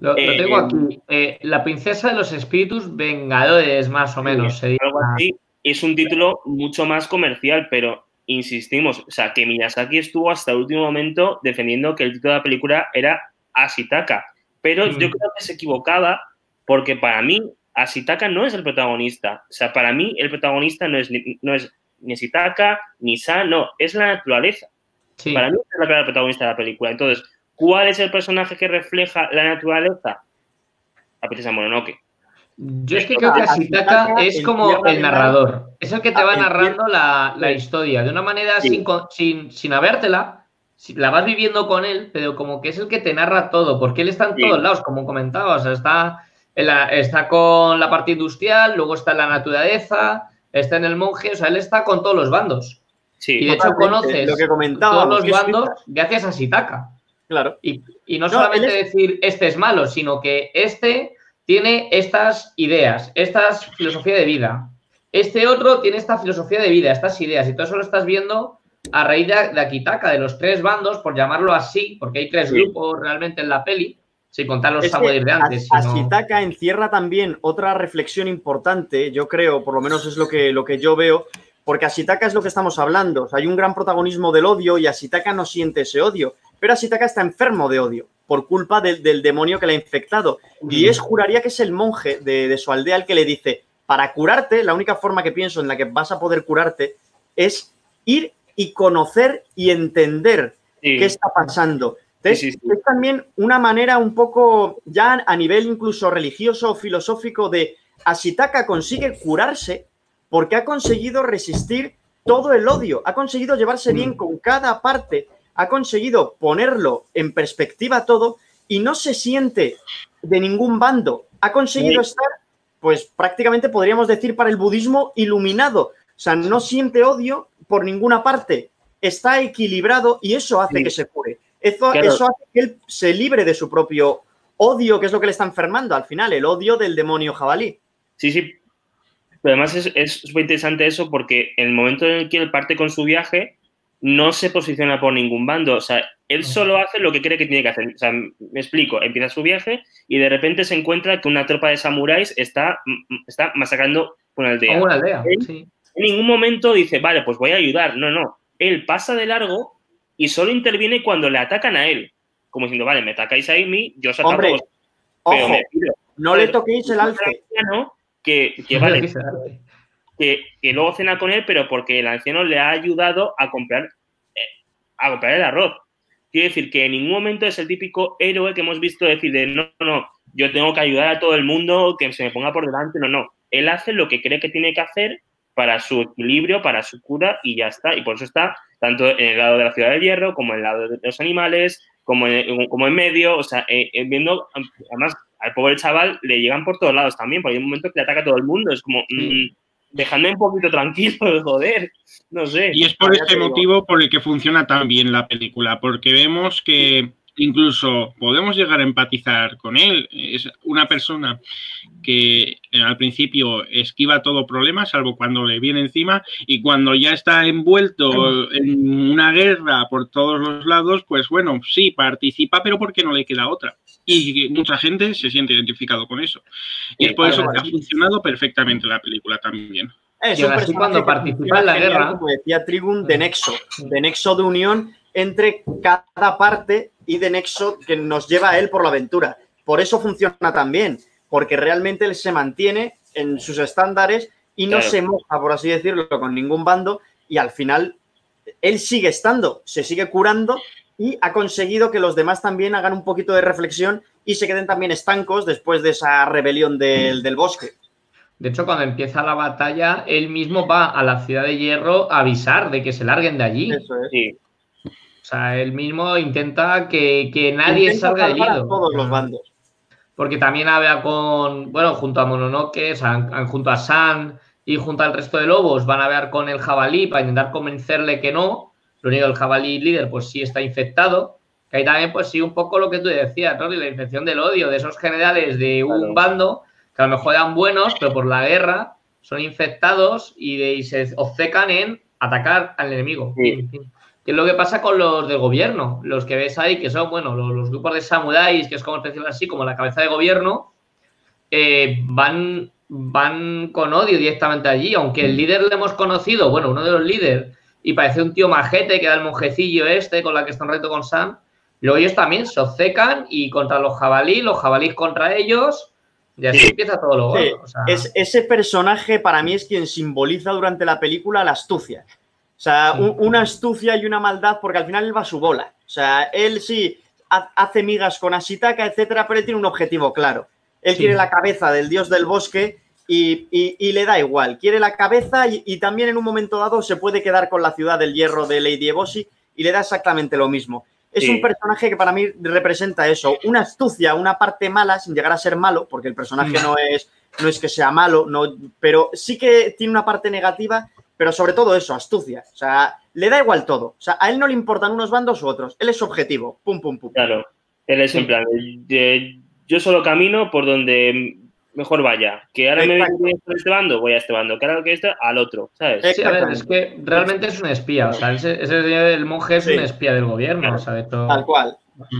Lo, lo Eh, tengo aquí. Eh, la princesa de los espíritus vengadores, más o menos. sería. algo así. Es un título mucho más comercial, pero insistimos, o sea, que Miyazaki estuvo hasta el último momento defendiendo que el título de la película era Asitaka. Pero Mm. yo creo que se equivocaba porque para mí Asitaka no es el protagonista. O sea, para mí el protagonista no es, ni- no es ni Sitaka, ni San, no, es la naturaleza. Para mí es la protagonista de la película. Entonces, ¿cuál es el personaje que refleja la naturaleza? La princesa Mononoke. Yo es que creo que Asitaka es como el narrador. Es el que te va narrando la, historia de una manera sin, sin, sin habértela. La vas viviendo con él, pero como que es el que te narra todo, porque él está en todos lados, como comentaba. O sea, está, está con la parte industrial, luego está en la naturaleza, está en el monje, o sea, él está con todos los bandos. y de hecho conoces lo que todos los bandos gracias a Sitaka. Claro. Y, no, solamente decir este es malo, sino que este tiene estas ideas, esta filosofía de vida. Este otro tiene esta filosofía de vida, estas ideas. Y todo eso lo estás viendo a raíz de, Akitaka, de los tres bandos, por llamarlo así, porque hay tres grupos realmente en la peli, sin contar los samuráis de antes. Encierra también otra reflexión importante, yo creo, por lo menos es lo que, lo que yo veo, porque Ashitaka es lo que estamos hablando. hay un gran protagonismo del odio y Ashitaka no siente ese odio, pero Ashitaka está enfermo de odio por culpa del, demonio que le ha infectado. Y es, juraría que es el monje de, su aldea el que le dice, para curarte, la única forma que pienso en la que vas a poder curarte es ir y conocer y entender qué está pasando. Entonces, es también una manera un poco, ya a nivel incluso religioso o filosófico, de Ashitaka consigue curarse porque ha conseguido resistir todo el odio, ha conseguido llevarse bien mm. con cada parte ha conseguido ponerlo en perspectiva todo y no se siente de ningún bando. Ha conseguido estar, pues prácticamente podríamos decir para el budismo, iluminado. O sea, no siente odio por ninguna parte. Está equilibrado y eso hace que se cure. Eso, eso hace que él se libre de su propio odio, que es lo que le está enfermando al final, el odio del demonio jabalí. Sí, sí. Pero además es, es muy interesante eso porque en el momento en el que él parte con su viaje, no se posiciona por ningún bando. O sea, él solo hace lo que cree que tiene que hacer. O sea, me explico, empieza su viaje y de repente se encuentra que una tropa de samuráis está, está masacrando una aldea. Una aldea, En ningún momento dice, vale, pues voy a ayudar. No, no. Él pasa de largo y solo interviene cuando le atacan a él. Como diciendo, vale, me atacáis a mí, yo os ataco Hombre, ojo, no le toquéis el alce. Que, que vale, que, luego cena con él, pero porque el anciano le ha ayudado a comprar, eh, a comprar el arroz. Quiere decir que en ningún momento es el típico héroe que hemos visto decir de no, no, yo tengo que ayudar a todo el mundo, que se me ponga por delante, no, no. Él hace lo que cree que tiene que hacer para su equilibrio, para su cura y ya está. Y por eso está tanto en el lado de la ciudad del hierro, como en el lado de los animales, como en, como en medio, o sea, eh, eh, viendo, además, al pobre chaval le llegan por todos lados también, porque hay un momento que le ataca a todo el mundo, es como, mm, dejadme un poquito tranquilo, <laughs> joder, no sé. Y es por este motivo por el que funciona tan bien la película, porque vemos que incluso podemos llegar a empatizar con él. Es una persona que eh, al principio esquiva todo problema, salvo cuando le viene encima, y cuando ya está envuelto en una guerra por todos los lados, pues bueno, sí, participa, pero porque no le queda otra y mucha gente se siente identificado con eso. Y es por eso que ha funcionado perfectamente la película también. Es un cuando participa en la guerra. Como decía Trigun, de nexo, de nexo de unión entre cada parte y de nexo que nos lleva a él por la aventura. Por eso funciona tan bien, porque realmente él se mantiene en sus estándares y no se moja, por así decirlo, con ningún bando y al final él sigue estando, se sigue curando y ha conseguido que los demás también hagan un poquito de reflexión y se queden también estancos después de esa rebelión del, bosque. De hecho, cuando empieza la batalla, él mismo va a la ciudad de hierro a avisar de que se larguen de allí. Eso es. O sea, él mismo intenta que, nadie salga de allí. todos los bandos. Porque también habla con, bueno, junto a Mononoke, junto a San y junto al resto de lobos, van a ver con el jabalí para intentar convencerle que no, lo único, el jabalí líder, pues sí está infectado. Que ahí también, pues sí, un poco lo que tú decías, ¿no? La infección del odio de esos generales de un bando que a lo mejor eran buenos, pero por la guerra son infectados y, de, se obcecan en atacar al enemigo. ¿Qué es lo que pasa con los del gobierno? Los que ves ahí, que son, bueno, los, grupos de samuráis, que es como especial así, como la cabeza de gobierno, eh, van, van con odio directamente allí, aunque el líder le hemos conocido, bueno, uno de los líderes y parece un tío majete que da el monjecillo este con la que está en reto con Sam. Luego ellos también se obcecan y contra los jabalíes, los jabalíes contra ellos Y así empieza todo lo Sí, gordo. o sea, es, ese personaje para mí es quien simboliza durante la película la astucia. O sea, un- una astucia y una maldad, porque al final él va a su bola. O sea, él sí ha- hace migas con Asitaka, etcétera, pero él tiene un objetivo claro. Él Sí. quiere la cabeza del dios del bosque y, y- y le da igual. Quiere la cabeza y, y también en un momento dado se puede quedar con la ciudad del hierro de Lady Ebosi y le da exactamente lo mismo. Es Sí. un personaje que para mí representa eso, una astucia, una parte mala sin llegar a ser malo, porque el personaje Mm. no es, no es que sea malo, no, pero sí que tiene una parte negativa, pero sobre todo eso, astucia. O sea, le da igual todo. O sea, a él no le importan unos bandos u otros. Él es objetivo. Pum, pum, pum. Claro. Él es en plan, de- yo solo camino por donde mejor vaya. Que ahora me voy por este bando, voy a este bando. Que ahora que este, al otro, ¿sabes? Eh, Sí, a ver, es que realmente es un espía. O sea, ese, ese- el monje es Sí. un espía del gobierno. Claro. O sea, de todo. Tal cual.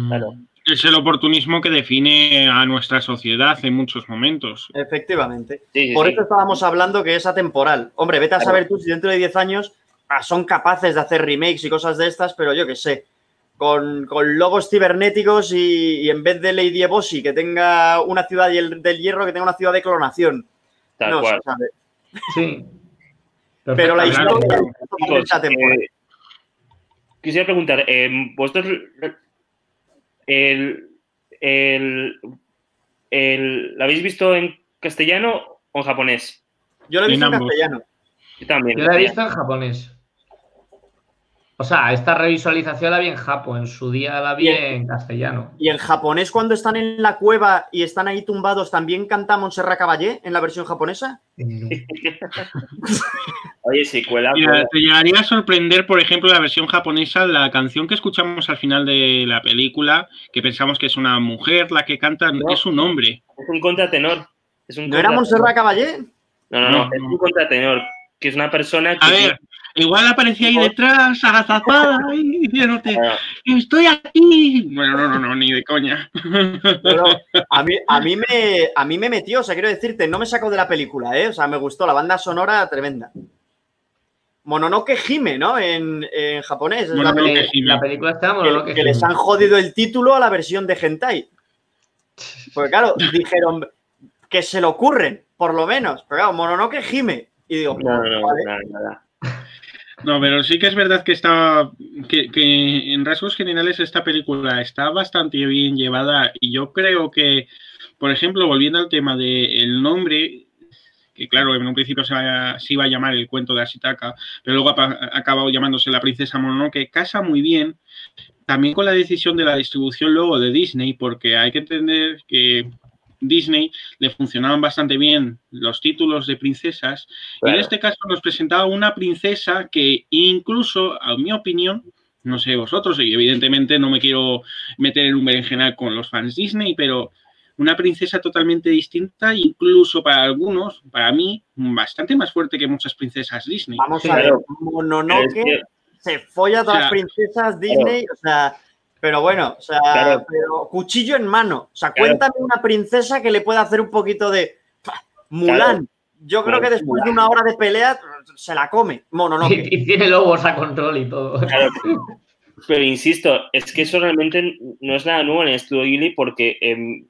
Claro. Es el oportunismo que define a nuestra sociedad en muchos momentos. Efectivamente. Sí, sí, Por sí. eso estábamos hablando que es atemporal. Hombre, vete a Claro. saber tú si dentro de 10 años ah, son capaces de hacer remakes y cosas de estas, pero yo qué sé. Con, con logos cibernéticos y, y en vez de Lady Ebosi que tenga una ciudad y el- del hierro que tenga una ciudad de clonación. Tal no cual. se sabe. Sí. <laughs> Pero la historia es atemporal. eh, quisiera preguntar, eh, ¿vosotros el, el, el- ¿la habéis visto en castellano o en japonés? Yo lo he visto en, castellano. Yo también. Yo la he visto en japonés. O sea, esta revisualización la vi en Japón, en su día la vi Bien. en castellano. Y en japonés, cuando están en la cueva y están ahí tumbados, ¿también canta Montserrat Caballé en la versión japonesa? <laughs> Oye, si cuela. Mira, cuela. te llegaría a sorprender, por ejemplo, la versión japonesa, la canción que escuchamos al final de la película, que pensamos que es una mujer la que canta, No. es un hombre. Es un contratenor. Es un ¿No era. Montserrat Caballé? No, no, no, No, es un contratenor, que es una persona que... A ver, igual aparecía ahí detrás, agazapada, y diciéndote, <laughs> Ah, estoy aquí. Bueno, no, no, no, ni de coña. Pero a mí, a, mí me, <laughs> a mí me metió, o sea, quiero decirte, no me sacó de la película, ¿eh? O sea, me gustó, la banda sonora tremenda. Mononoke Hime, ¿no? En, en japonés. Es la Mononoke peli- la película está que, bueno, que les han jodido el título a la versión de Hentai. Porque claro, <laughs> dijeron que se le ocurren, por lo menos. Pero claro, Mononoke Hime. Y digo, no, no, no, vale. nada. No, pero sí que es verdad que está, que, que en rasgos generales esta película está bastante bien llevada y yo creo que, por ejemplo, volviendo al tema del nombre, que claro, en un principio se, iba a llamar el cuento de Ashitaka, pero luego ha, ha acabado llamándose la princesa Mononoke, casa muy bien también con la decisión de la distribución luego de Disney, porque hay que entender que Disney le funcionaban bastante bien los títulos de princesas. Y en este caso nos presentaba una princesa que incluso, a mi opinión, no sé vosotros, y evidentemente no me quiero meter en un berenjenal con los fans Disney, pero una princesa totalmente distinta, incluso para algunos, para mí, bastante más fuerte que muchas princesas Disney. Vamos Sí, a ver, Mononoke Pero es que- se folla a todas O sea, las princesas Disney, o sea, pero bueno, o sea, Claro. pero cuchillo en mano. O sea, Claro. cuéntame una princesa que le pueda hacer un poquito de. Mulan. Yo creo que después de una hora de pelea se la come. Mononoke. Y, y tiene lobos a control y todo. Claro. <laughs> Pero insisto, es que eso realmente no es nada nuevo en el estudio Ghibli porque em,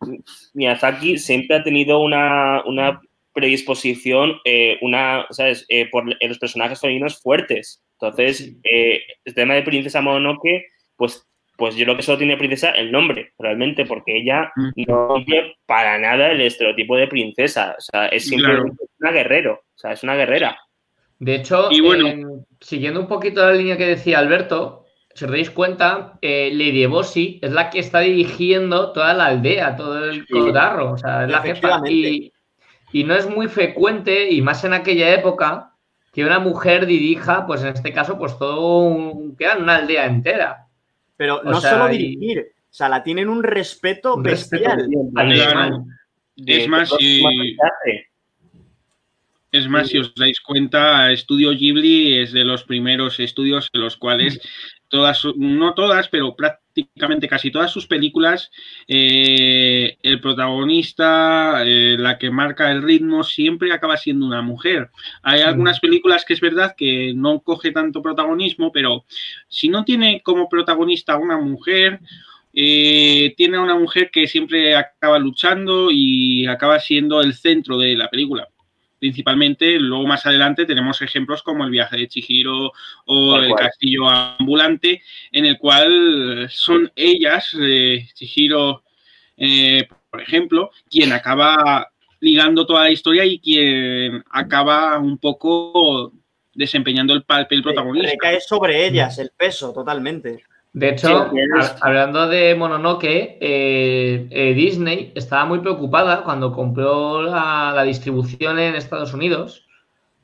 Miyazaki siempre ha tenido una, una predisposición, eh, una, ¿sabes? Eh, por los personajes femeninos fuertes. Entonces, eh, el tema de Princesa Mononoke, pues, pues yo creo que solo tiene princesa el nombre, realmente, porque ella Mm. no cumple para nada el estereotipo de princesa. O sea, es simplemente una guerrero, o sea, es una guerrera. De hecho, Y bueno. en- siguiendo un poquito la línea que decía Alberto, si os dais cuenta, eh, Lady Ebosi es la que está dirigiendo toda la aldea, todo el Sí. codarro, o sea, es la jefa. Y, y no es muy frecuente, y más en aquella época, que una mujer dirija, pues en este caso, pues todo un, una aldea entera. Pero O no sea, solo y- dirigir, o sea, la tienen un respeto Un respeto bestial. De Es más, los si- temas que hace. Es más, si os dais cuenta, Estudio Ghibli es de los primeros estudios en los cuales todas, no todas, pero prácticamente casi todas sus películas, eh, el protagonista, eh, la que marca el ritmo, siempre acaba siendo una mujer. Hay algunas películas que es verdad que no coge tanto protagonismo, pero si no tiene como protagonista una mujer, eh, tiene a una mujer que siempre acaba luchando y acaba siendo el centro de la película. Principalmente, luego más adelante tenemos ejemplos como el viaje de Chihiro o el castillo ambulante, en el cual son ellas, eh, Chihiro, eh, por ejemplo, quien acaba ligando toda la historia y quien acaba un poco desempeñando el papel protagonista. Recae sobre ellas el peso totalmente. De hecho, hablando de Mononoke, eh, eh, Disney estaba muy preocupada cuando compró la, distribución en Estados Unidos.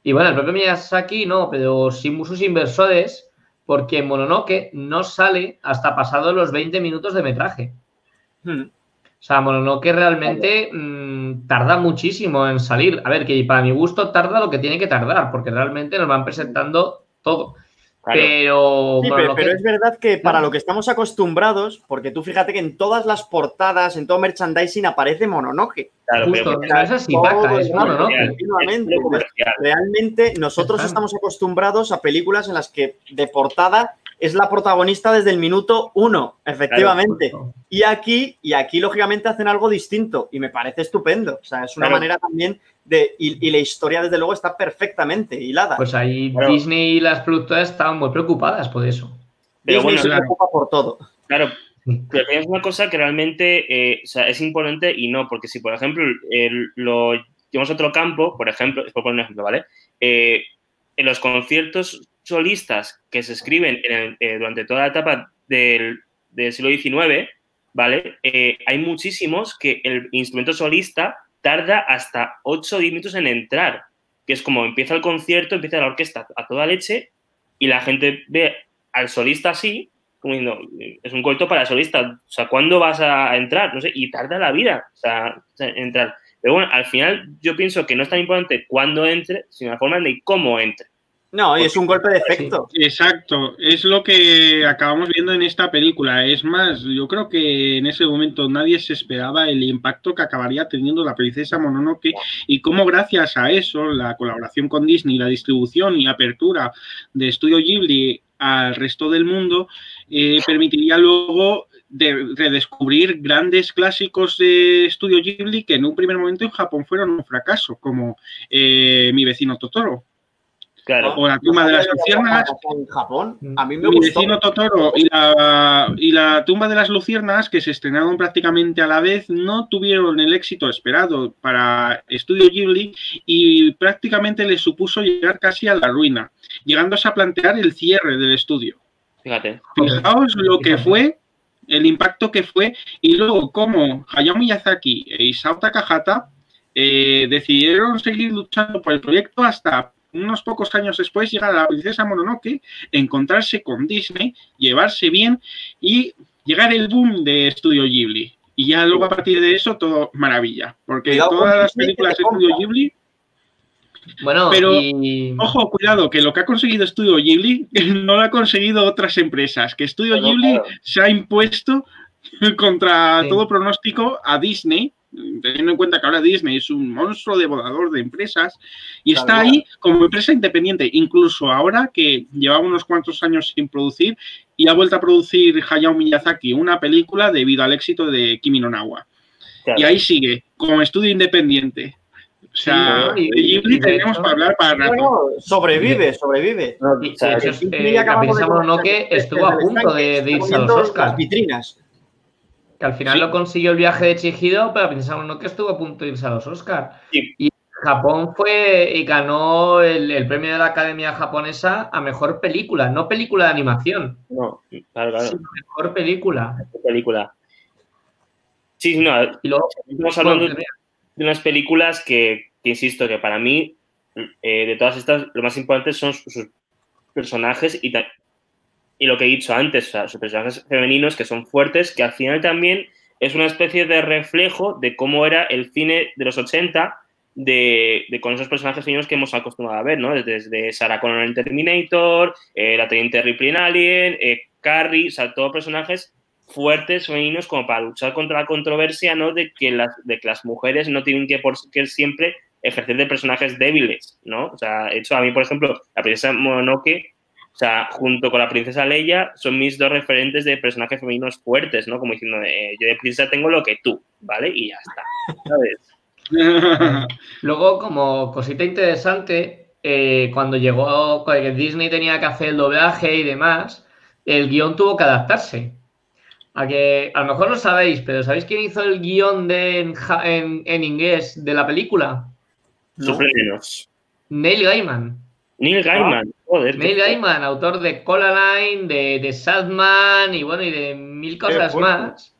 Y bueno, el propio Miyazaki no, pero sin sus inversores, porque Mononoke no sale hasta pasados los 20 minutos de metraje. Hmm. O sea, Mononoke realmente mm, tarda muchísimo en salir. A ver, que para mi gusto tarda lo que tiene que tardar, porque realmente nos van presentando todo. Pero, pero, es verdad que para lo que estamos acostumbrados, porque tú fíjate que en todas las portadas, en todo merchandising aparece Mononoke. Claro, Justo, es así, es Mononoke. Realmente nosotros estamos acostumbrados a películas en las que de portada es la protagonista desde el minuto uno, efectivamente. y aquí, y aquí, lógicamente, hacen algo distinto y me parece estupendo. O sea, es una manera también de. Y, la historia, desde luego, está perfectamente hilada. Pues ahí Disney y las productoras estaban muy preocupadas por eso. Pero Disney se preocupa por todo. Claro, pero es una cosa que realmente eh, es importante y no, porque si, por ejemplo, lo llevamos a otro campo, por ejemplo, es por poner un ejemplo, ¿vale? Eh, en los conciertos solistas que se escriben eh, durante toda la etapa del, siglo XIX, ¿vale? Eh, hay muchísimos que el instrumento solista tarda hasta 8 o 10 minutos en entrar, que es como empieza el concierto, empieza la orquesta a toda leche y la gente ve al solista así, como diciendo, es un corto para el solista, o sea, ¿cuándo vas a entrar? No sé, y tarda la vida, o entrar. Pero bueno, al final yo pienso que no es tan importante cuándo entre, sino la forma de cómo entre. No, es un golpe de efecto. exacto, es lo que acabamos viendo en esta película. Es más, yo creo que en ese momento nadie se esperaba el impacto que acabaría teniendo la princesa Mononoke y cómo gracias a eso, la colaboración con Disney, la distribución y apertura de Studio Ghibli al resto del mundo, eh, permitiría luego de redescubrir grandes clásicos de Studio Ghibli que en un primer momento en Japón fueron un fracaso, como eh, Mi vecino Totoro. O la tumba de las luciérnagas. En Japón, a mí me Mi vecino Totoro y la, y la tumba de las luciérnagas, que se estrenaron prácticamente a la vez, no tuvieron el éxito esperado para Studio Ghibli y prácticamente les supuso llegar casi a la ruina, llegándose a plantear el cierre del estudio. Fíjate. Fijaos lo que fue, el impacto que fue, y luego cómo Hayao Miyazaki e Isao Takahata eh, decidieron seguir luchando por el proyecto hasta unos pocos años después llegar a la princesa Mononoke, encontrarse con Disney, llevarse bien y llegar el boom de Studio Ghibli. Y ya luego a partir de eso todo maravilla, porque todas las películas de Studio Ghibli bueno, pero ojo, cuidado, que lo que ha conseguido Studio Ghibli <laughs> no lo ha conseguido otras empresas, que Studio Ghibli se ha impuesto <laughs> contra todo pronóstico a Disney teniendo en cuenta que ahora Disney es un monstruo devorador de empresas y está ahí como empresa independiente, incluso ahora que lleva unos cuantos años sin producir y ha vuelto a producir Hayao Miyazaki una película debido al éxito de Kimi no Nawa. Y ahí sigue, como estudio independiente. O sea, de Ghibli tenemos para hablar para sobrevive, sobrevive. No, o sea, no que estuvo a punto de, de irse a los Oscars. vitrinas. Que al final lo consiguió el viaje de Chihiro, pero pensamos no que estuvo a punto de irse a los Oscars. Y Japón fue y ganó el, premio de la Academia Japonesa a mejor película, no película de animación. No, claro, claro. mejor película. Mejor película. Sí, no. Y luego, estamos hablando de, unas películas que, insisto, que para mí, eh, de todas estas, lo más importante son sus personajes y, y lo que he dicho antes, o sea, sus personajes femeninos que son fuertes, que al final también es una especie de reflejo de cómo era el cine de los 80 de, con esos personajes femeninos que hemos acostumbrado a ver, ¿no? Desde Sarah Connor en Terminator, eh, la Teniente Ripley en Alien, eh, Carrie, o sea, todos personajes fuertes, femeninos, como para luchar contra la controversia, ¿no? De que las, de que las mujeres no tienen que, por, que siempre ejercer de personajes débiles, ¿no? O sea, hecho, a mí, por ejemplo, la princesa Mononoke O sea, junto con la princesa Leia, son mis dos referentes de personajes femeninos fuertes, ¿no? Como diciendo, eh, yo de princesa tengo lo que tú, ¿vale? Y ya está, ¿sabes? <laughs> Luego, como cosita interesante, eh, cuando llegó, cuando Disney tenía que hacer el doblaje y demás, el guion tuvo que adaptarse. A que a lo mejor lo sabéis, pero ¿sabéis quién hizo el guion de, en, en- en inglés de la película? Sorpréndenos. Neil Gaiman. Neil Gaiman, joder. Neil Gaiman, autor de Coraline, de, de Sadman y bueno, y de mil cosas más.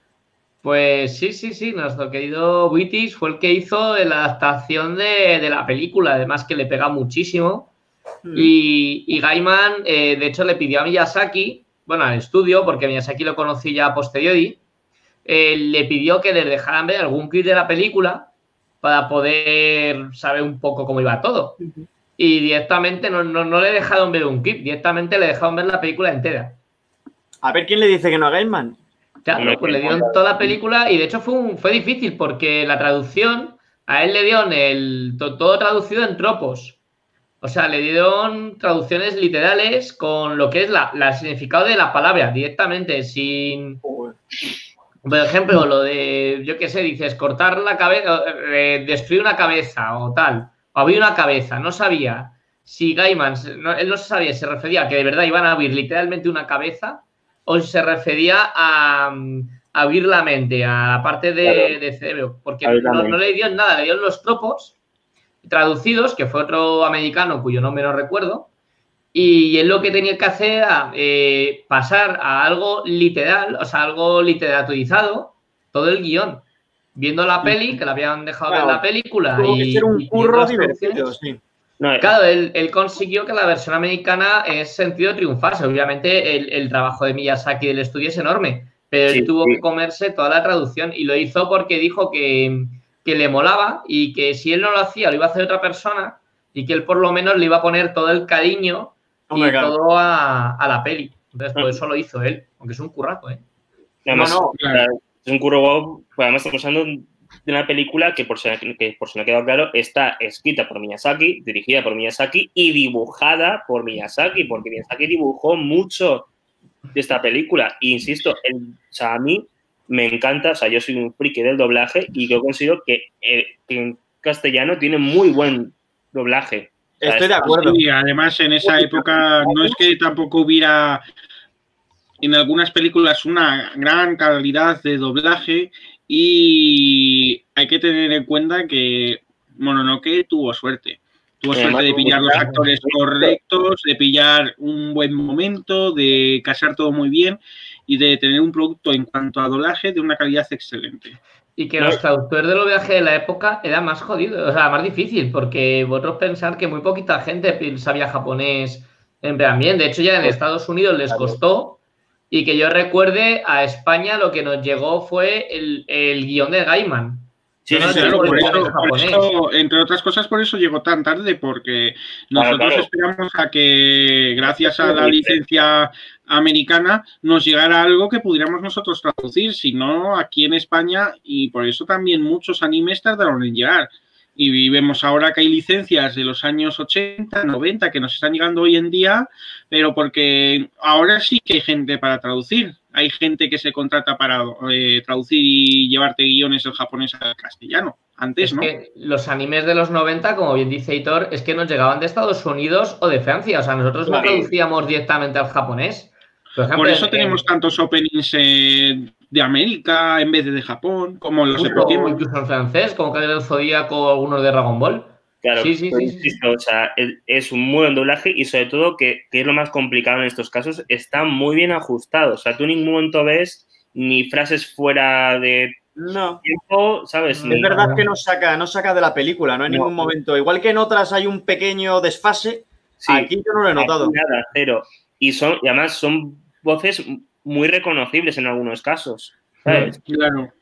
Pues sí, sí, sí, nuestro querido British fue el que hizo la adaptación de, de la película, además que le pega muchísimo. Mm. Y, y Gaiman, eh, de hecho, le pidió a Miyazaki, bueno, al estudio, porque Miyazaki lo conocí ya a posteriori, eh, le pidió que les dejaran ver algún clip de la película para poder saber un poco cómo iba todo. Y directamente no, no, no le dejaron ver un clip, directamente le dejaron ver la película entera. A ver quién le dice que no a Gaiman. Claro, pues le dieron cosa. toda la película y de hecho fue, un- fue difícil porque la traducción, a él le dieron el, to- todo traducido en tropos. O sea, le dieron traducciones literales con lo que es la, la significado de la palabra directamente, sin, por ejemplo, lo de, yo qué sé, dices, cortar la cabeza, eh, destruir una cabeza o tal, o abrir una cabeza, no sabía si Gaiman, no- él no sabía si se refería a que de verdad iban a abrir literalmente una cabeza o si se refería a, mm, a abrir la mente, a la parte de, Claro. de cerebro, porque no, le dio nada, le dio los tropos traducidos, que fue otro americano cuyo nombre no recuerdo, y él lo que tenía que hacer era eh, pasar a algo literal, o sea, algo literaturizado, todo el guion. Viendo la peli, que la habían dejado ver Claro, la película. Tuvo y, que ser un curro divertido, sí. No, eh, Claro, él, él consiguió que la versión americana es sentido triunfase. Obviamente, el, el trabajo de Miyazaki del estudio es enorme, pero Sí, él tuvo sí. que comerse toda la traducción y lo hizo porque dijo que, que le molaba y que si él no lo hacía, lo iba a hacer otra persona y que él por lo menos le iba a poner todo el cariño y todo a, a la peli. Entonces, por Mm. eso lo hizo él, aunque es un curraco, ¿eh? Además, No, no, claro. Es un curro guau, pues además estamos hablando de una película que por, si, que por si no ha quedado claro, está escrita por Miyazaki, dirigida por Miyazaki y dibujada por Miyazaki, porque Miyazaki dibujó mucho de esta película. E insisto, el- o sea, a mí me encanta, o sea, yo soy un friki del doblaje y yo considero que, eh, que en castellano tiene muy buen doblaje. Estoy de acuerdo. Y además en esa época no es que tampoco hubiera en algunas películas una gran calidad de doblaje y hay que tener en cuenta que Mononoke tuvo suerte. Tuvo suerte de pillar los actores correctos, de pillar un buen momento, de casar todo muy bien y de tener un producto en cuanto a doblaje de una calidad excelente. Y que los traductores de los viajes de la época era más jodido, o sea, más difícil, porque vosotros pensar que muy poquita gente sabía japonés en plan bien. De hecho, ya en Estados Unidos les costó. Y que yo recuerde, a España lo que nos llegó fue el, el guion de Gaiman. Sí, No, sí, Claro, por eso, por eso, entre otras cosas, por eso llegó tan tarde, porque nosotros claro. esperamos a que, gracias a la licencia americana, nos llegara algo que pudiéramos nosotros traducir, si no, aquí en España, y por eso también muchos animes tardaron en llegar. Y vemos ahora que hay licencias de los años 80, 90 que nos están llegando hoy en día, pero porque ahora sí que hay gente para traducir. Hay gente que se contrata para eh, traducir y llevarte guiones del japonés al castellano. Antes, Es ¿no? que los animes de los 90, como bien dice Hitor, es que nos llegaban de Estados Unidos o de Francia. O sea, nosotros no traducíamos directamente al japonés. Por, ejemplo, Por eso en- tenemos tantos openings eh, de América en vez de de Japón, como los de incluso, Pokémon. incluso en francés, como que del Zodíaco o algunos de Dragon Ball. Claro, Sí, sí, pero sí, o sea, es, un muy buen doblaje y sobre todo que, que es lo más complicado en estos casos, está muy bien ajustado. O sea, tú en ningún momento ves ni frases fuera de No. tiempo, ¿sabes? Es Es Ni- verdad que no saca, no saca de la película, no en No. ningún momento. Igual que en otras hay un pequeño desfase, sí, aquí yo no lo he notado. aquí nada, cero. Y, son, y además son voces muy reconocibles en algunos casos. ¿sabes? Claro.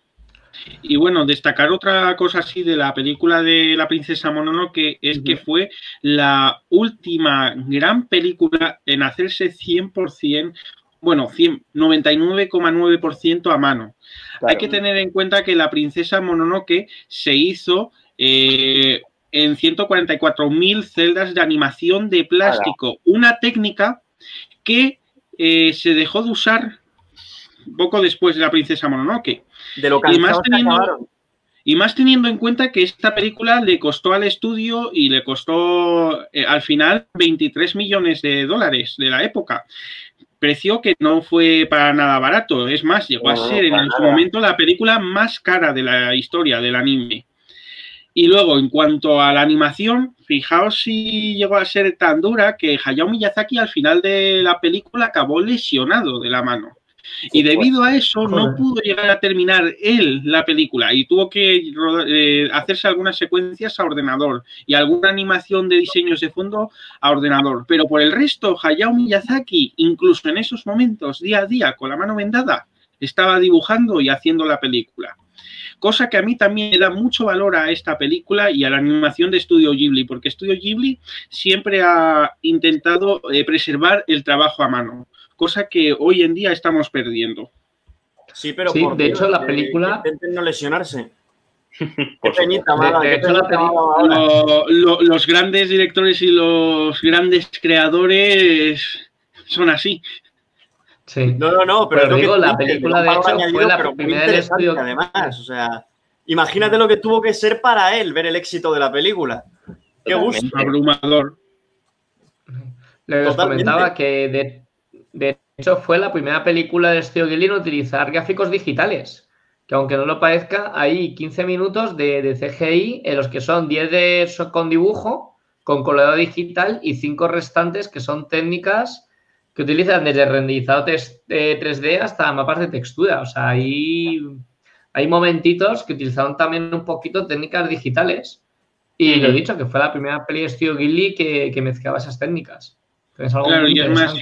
Y bueno, destacar otra cosa así de la película de la princesa Mononoke es que fue la última gran película en hacerse 100%, bueno, 100, 99,9% a mano. Hay que tener en cuenta que la princesa Mononoke se hizo eh, en 144.000 celdas de animación de plástico. Una técnica que eh, se dejó de usar poco después de la princesa Mononoke. De lo que y más, teniendo, y más teniendo en cuenta que esta película le costó al estudio y le costó eh, al final 23 millones de dólares de la época. Precio que no fue para nada barato. Es más, llegó a ser en su momento la película más cara de la historia del anime. Y luego, en cuanto a la animación, fijaos si llegó a ser tan dura que Hayao Miyazaki al final de la película acabó lesionado de la mano. Y debido a eso no pudo llegar a terminar él la película y tuvo que eh, hacerse algunas secuencias a ordenador y alguna animación de diseños de fondo a ordenador. Pero por el resto, Hayao Miyazaki, incluso en esos momentos, día a día, con la mano vendada, estaba dibujando y haciendo la película. Cosa que a mí también le da mucho valor a esta película y a la animación de Studio Ghibli, porque Studio Ghibli siempre ha intentado eh, preservar el trabajo a mano cosa que hoy en día estamos perdiendo. Sí, pero sí, de hecho la película... Intenten no lesionarse. <laughs> Qué penita, mala, de, hecho, la película... Lo, lo, los grandes directores y los grandes creadores son así. Sí. No, no, no, pero, pero digo, la película de hecho fue la primera del estudio. Además, o sea, imagínate lo que tuvo que ser para él ver el éxito de la película. Qué gusto. Abrumador. Les comentaba que de, de hecho, fue la primera película de Studio Ghibli en utilizar gráficos digitales. Que aunque no lo parezca, hay 15 minutos de, CGI en los que son 10 de, con dibujo, con colorado digital y 5 restantes que son técnicas que utilizan desde renderizado 3D hasta mapas de textura. O sea, hay, hay momentitos que utilizaron también un poquito técnicas digitales. Y lo he dicho, que fue la primera peli de Studio Ghibli que, que mezclaba esas técnicas. claro, y es más,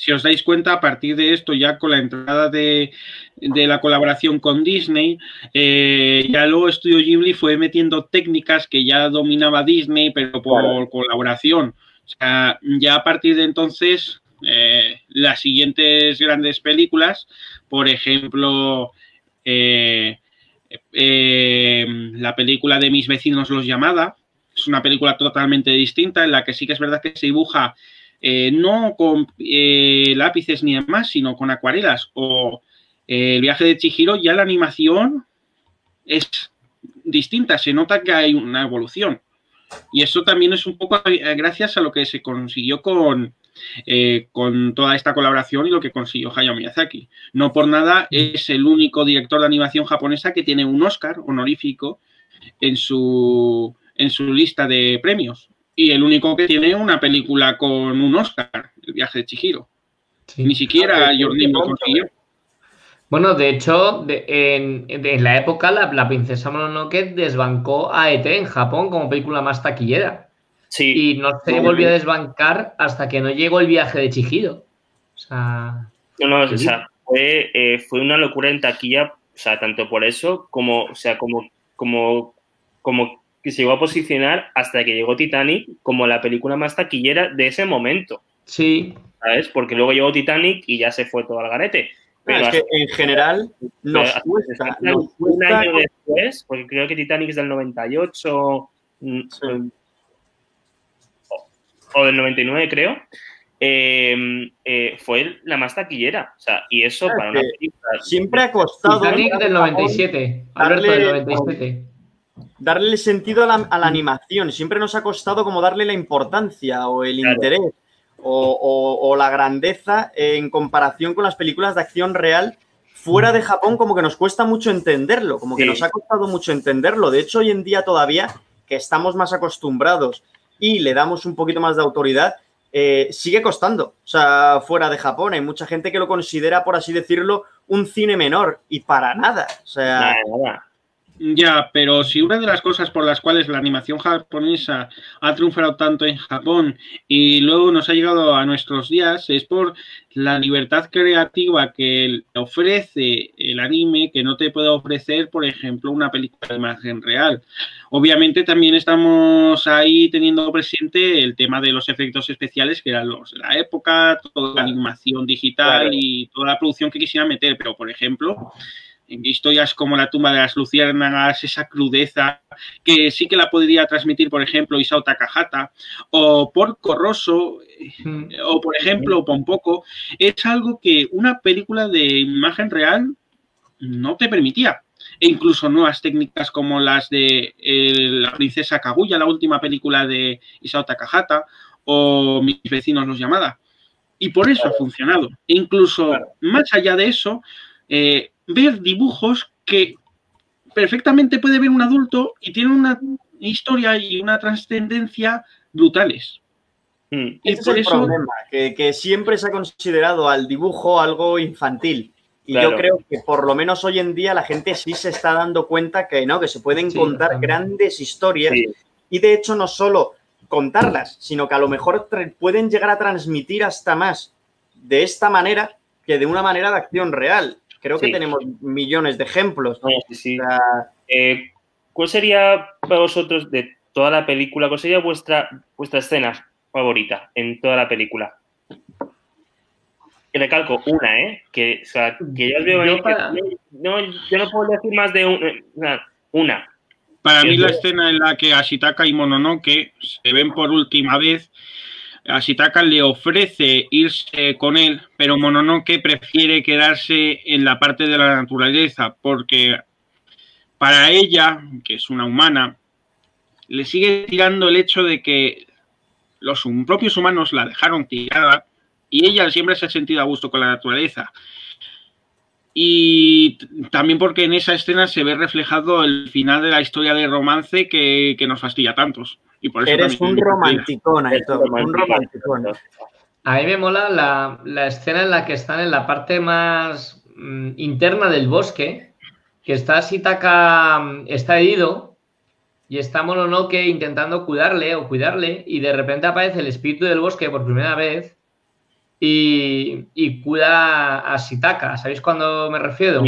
si os dais cuenta, a partir de esto, ya con la entrada de, la colaboración con Disney, eh, ya luego Studio Ghibli fue metiendo técnicas que ya dominaba Disney, pero por colaboración. O sea, ya a partir de entonces, eh, las siguientes grandes películas, por ejemplo, eh, la película de Mis vecinos los llamada, es una película totalmente distinta en la que sí que es verdad que se dibuja eh, no con eh, lápices ni demás, sino con acuarelas. O eh, el viaje de Chihiro, ya la animación es distinta, se nota que hay una evolución. Y eso también es un poco gracias a lo que se consiguió con, con toda esta colaboración y lo que consiguió Hayao Miyazaki. No por nada es el único director de animación japonesa que tiene un Oscar honorífico en su, en su lista de premios y el único que tiene una película con un Oscar, El viaje de Chihiro. Ni siquiera ah, Jordi lo consiguió. Bueno, de hecho, en, la época la, princesa Mononoke desbancó a ET en Japón como película más taquillera. Sí. Y no se volvió a desbancar hasta que no llegó el viaje de Chihiro. O sea. No, no, o sea, fue, eh, fue, una locura en taquilla, o sea, tanto por eso como, o sea, como, como, como que se llegó a posicionar hasta que llegó Titanic como la película más taquillera de ese momento. Sí. ¿Sabes? Porque luego llegó Titanic y ya se fue todo al garete. Pero es que en general nos cuesta, Un año después, porque creo que Titanic es del 98 mm, o, del 99, creo. Em, eh, fue la más taquillera. O sea, y eso para una película. Siempre ha costado. Titanic del 97. Alberto del 97 darle sentido a la, animación. Siempre nos ha costado como darle la importancia o el interés o, la grandeza en comparación con las películas de acción real fuera de Japón, como que nos cuesta mucho entenderlo, como que nos ha costado mucho entenderlo. De hecho, hoy en día todavía, que estamos más acostumbrados y le damos un poquito más de autoridad, eh, sigue costando. O sea, fuera de Japón hay mucha gente que lo considera, por así decirlo, un cine menor y para nada. O sea, ya, pero si una de las cosas por las cuales la animación japonesa ha triunfado tanto en Japón y luego nos ha llegado a nuestros días es por la libertad creativa que ofrece el anime que no te puede ofrecer, por ejemplo, una película de imagen real. Obviamente también estamos ahí teniendo presente el tema de los efectos especiales que eran los de la época, toda la animación digital y toda la producción que quisieran meter, pero por ejemplo historias como La tumba de las luciérnagas, esa crudeza, que sí que la podría transmitir, por ejemplo, Isao Takahata, o Porco Rosso, mm. o por ejemplo, Pompoco, es algo que una película de imagen real no te permitía. E incluso nuevas técnicas como las de eh, La princesa Kaguya, la última película de Isao Takahata, o Mis vecinos los llamada. Y por eso ha funcionado. E incluso más allá de eso, eh, ver dibujos que perfectamente puede ver un adulto y tiene una historia y una trascendencia brutales. Hmm. Y es el problema, que, siempre se ha considerado al dibujo algo infantil. Y yo creo que por lo menos hoy en día la gente sí se está dando cuenta que no, que se pueden contar grandes historias. Y de hecho, no solo contarlas, sino que a lo mejor pueden llegar a transmitir hasta más de esta manera que de una manera de acción real. Creo que tenemos millones de ejemplos. Eh, ¿Cuál sería para vosotros de toda la película, cuál sería vuestra, vuestra escena favorita en toda la película? Y recalco una, ¿eh? Que, yo veo no, yo no puedo decir más de una. una. Para mí la escena en la que Ashitaka y Mononoke se ven por última vez Ashitaka le ofrece irse con él, pero Mononoke prefiere quedarse en la parte de la naturaleza porque para ella, que es una humana, le sigue tirando el hecho de que los propios humanos la dejaron tirada y ella siempre se ha sentido a gusto con la naturaleza. Y también porque en esa escena se ve reflejado el final de la historia de romance que, que nos fastidia a tantos. Eres un romanticón, un romanticón. A mí me mola la, escena en la que están en la parte más mm, interna del bosque, que está Sitaka, mm, está herido y está Mononoke intentando cuidarle o cuidarle y de repente aparece el espíritu del bosque por primera vez y, y cuida a Sitaka. ¿Sabéis cuándo me refiero?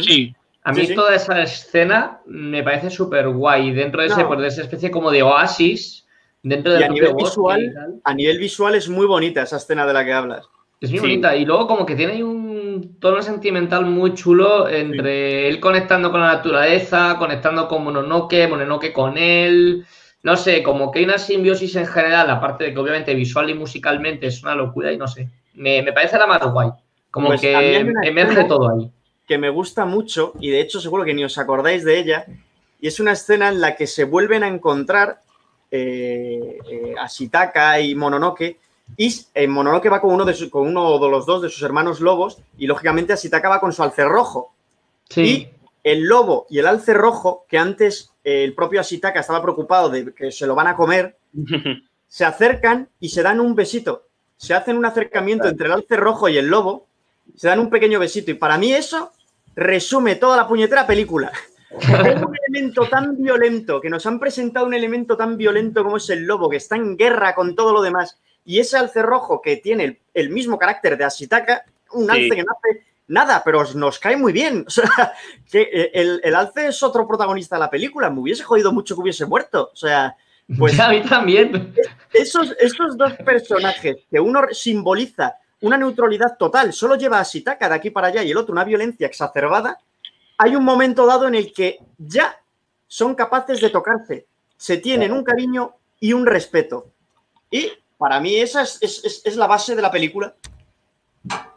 Sí. A mí toda esa escena me parece súper guay dentro de, ese, pues, de esa especie como de oasis dentro del a nivel visual, A nivel visual es muy bonita esa escena de la que hablas. Es muy bonita y luego como que tiene un tono sentimental muy chulo entre él conectando con la naturaleza, conectando con Mononoke, Mononoke con él. No sé, como que hay una simbiosis en general, aparte de que obviamente visual y musicalmente es una locura y no sé. Me, parece la más guay. Como pues que emerge todo ahí que me gusta mucho y de hecho seguro que ni os acordáis de ella. Y es una escena en la que se vuelven a encontrar eh, eh Ashitaka y Mononoke. Y eh, Mononoke va con uno, de con uno de los dos de sus hermanos lobos y lógicamente Ashitaka va con su alce rojo. Y el lobo y el alce rojo, que antes el propio Ashitaka estaba preocupado de que se lo van a comer, <laughs> se acercan y se dan un besito. Se hacen un acercamiento entre el alce rojo y el lobo se dan un pequeño besito. Y para mí eso resume toda la puñetera película. <laughs> un elemento tan violento, que nos han presentado un elemento tan violento como es el lobo, que está en guerra con todo lo demás, y ese alce rojo que tiene el, mismo carácter de Ashitaka, un alce que no hace nada, pero nos cae muy bien. <laughs> O sea, que eh, el, el, alce es otro protagonista de la película. Me hubiese jodido mucho que hubiese muerto. O sea, pues. <laughs> a mí también. Esos, esos dos personajes que uno simboliza una neutralidad total, solo lleva a Sitaka de aquí para allá y el otro una violencia exacerbada, hay un momento dado en el que ya son capaces de tocarse, se tienen un cariño y un respeto. Y para mí esa es, la base de la película.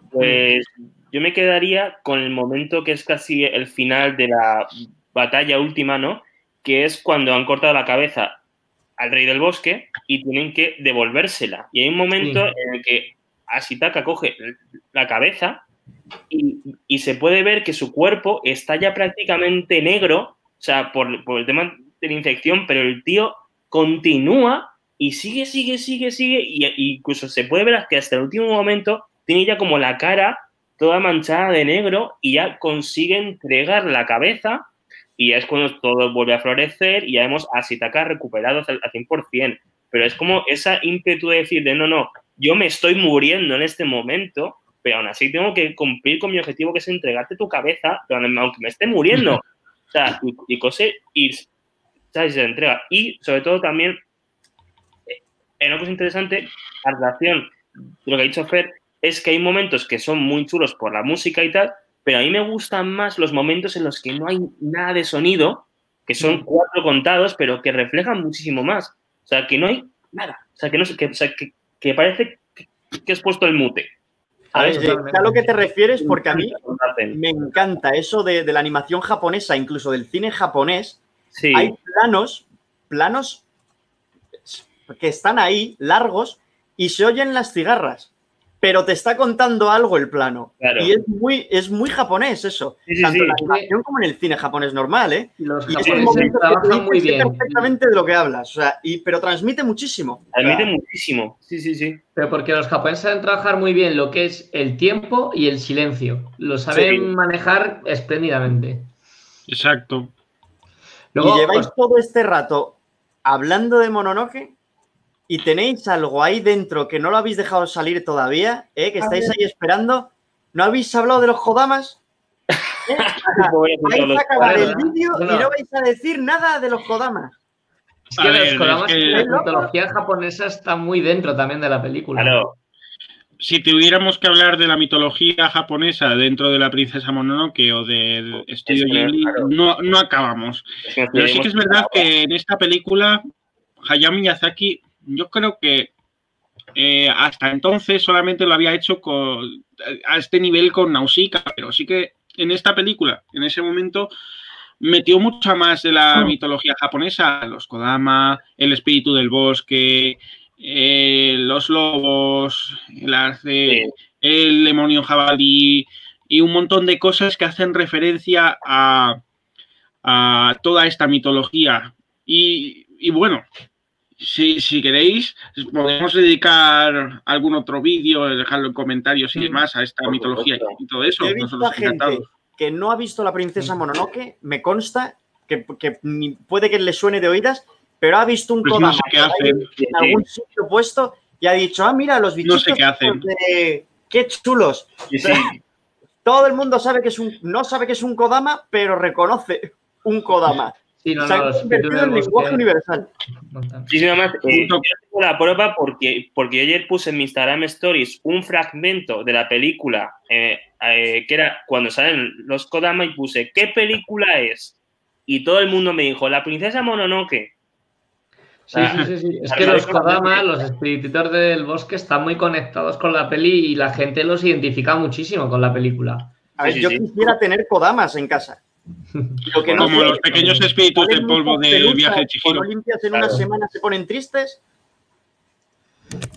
Pues yo me quedaría con el momento que es casi el final de la batalla última, ¿no? Que es cuando han cortado la cabeza al rey del bosque y tienen que devolvérsela. Y hay un momento en el que Ashitaka coge la cabeza y, se puede ver que su cuerpo está ya prácticamente negro, o sea, por, el tema de la infección, pero el tío continúa y sigue, sigue, sigue, sigue, y, incluso se puede ver que hasta el último momento tiene ya como la cara toda manchada de negro y ya consigue entregar la cabeza y ya es cuando todo vuelve a florecer y ya vemos a Ashitaka recuperado al 100%. Pero es como esa ímpetu de decir de no, no, yo me estoy muriendo en este momento, pero aún así tengo que cumplir con mi objetivo, que es entregarte tu cabeza, aunque me esté muriendo. <laughs> o sea, y, cose, y ¿sabes? se entrega. Y sobre todo también, en una cosa interesante, la relación de lo que ha dicho Fer, es que hay momentos que son muy chulos por la música y tal, pero a mí me gustan más los momentos en los que no hay nada de sonido, que son cuatro contados, pero que reflejan muchísimo más. O sea, que no hay nada. O sea, que, no, que, o sea, que, que parece que has puesto el mute. A ver, a lo que te refieres, porque a mí me encanta eso de, de la animación japonesa, incluso del cine japonés. Sí. Hay planos, planos que están ahí, largos, y se oyen las cigarras. Pero te está contando algo el plano. Claro. Y es muy, es muy japonés eso. Sí, sí, Tanto sí. en la animación como en el cine japonés normal, ¿eh? Y los Y es un japoneses momento que te trabajan muy bien. perfectamente de lo que hablas. O sea, y, pero transmite muchísimo. Admite muchísimo. Sí, sí, sí. Pero porque los japoneses saben trabajar muy bien lo que es el tiempo y el silencio. Lo saben Sí. manejar espléndidamente. Exacto. Luego, y lleváis todo este rato hablando de Mononoke y tenéis algo ahí dentro que no lo habéis dejado salir todavía, ¿eh? que estáis ahí esperando. ¿No habéis hablado de los Kodamas? <laughs> ¿Eh? Vais a acabar el vídeo y no vais a decir nada de los Kodamas. es que los ver, Kodamas es que- y la mitología japonesa está muy dentro también de la película. Claro. Si tuviéramos que hablar de la mitología japonesa dentro de la princesa Mononoke o del estudio Ghibli, claro. no, no acabamos. Es que nos Pero sí que es verdad que en esta película, Hayao Miyazaki, yo creo que eh, hasta entonces solamente lo había hecho con, a este nivel con Nausicaa, pero sí que en esta película, en ese momento, metió mucha más de la mitología japonesa, los Kodama, el espíritu del bosque, eh, los lobos, el arce, Sí. el demonio jabalí y un montón de cosas que hacen referencia a, a toda esta mitología. Y, y bueno, si, si queréis, podemos dedicar algún otro vídeo, dejarlo en comentarios y Mm. demás a esta Por mitología supuesto. y todo eso. Yo he visto Nosotros a gente encantados. que no ha visto la princesa Mononoke, me consta que, puede que le suene de oídas, pero ha visto un Pues no Kodama sé qué en algún sitio puesto y ha dicho, ah, mira, los bichitos sé qué hacen. de- qué chulos. Sí, sí. Todo el mundo sabe que es un, no sabe que es un Kodama, pero reconoce un Kodama. Sí, no, los en del lenguaje universal. tanto. Muchísimo más. Eh, yo tengo la prueba porque, porque yo ayer puse en mi Instagram Stories un fragmento de la película eh, eh, que era cuando salen los Kodama y puse ¿qué película es? Y todo el mundo me dijo La princesa Mononoke. Sí, sí, sí, sí. <laughs> Es que los Kodama, los espíritus del bosque, están muy conectados con la peli y la gente los identifica muchísimo con la película. A ver, Sí, sí, yo sí. quisiera tener Kodamas en casa. Lo que no Como los pequeños espíritus de polvo del viaje de Chihiro. limpias en Claro. una semana se ponen tristes.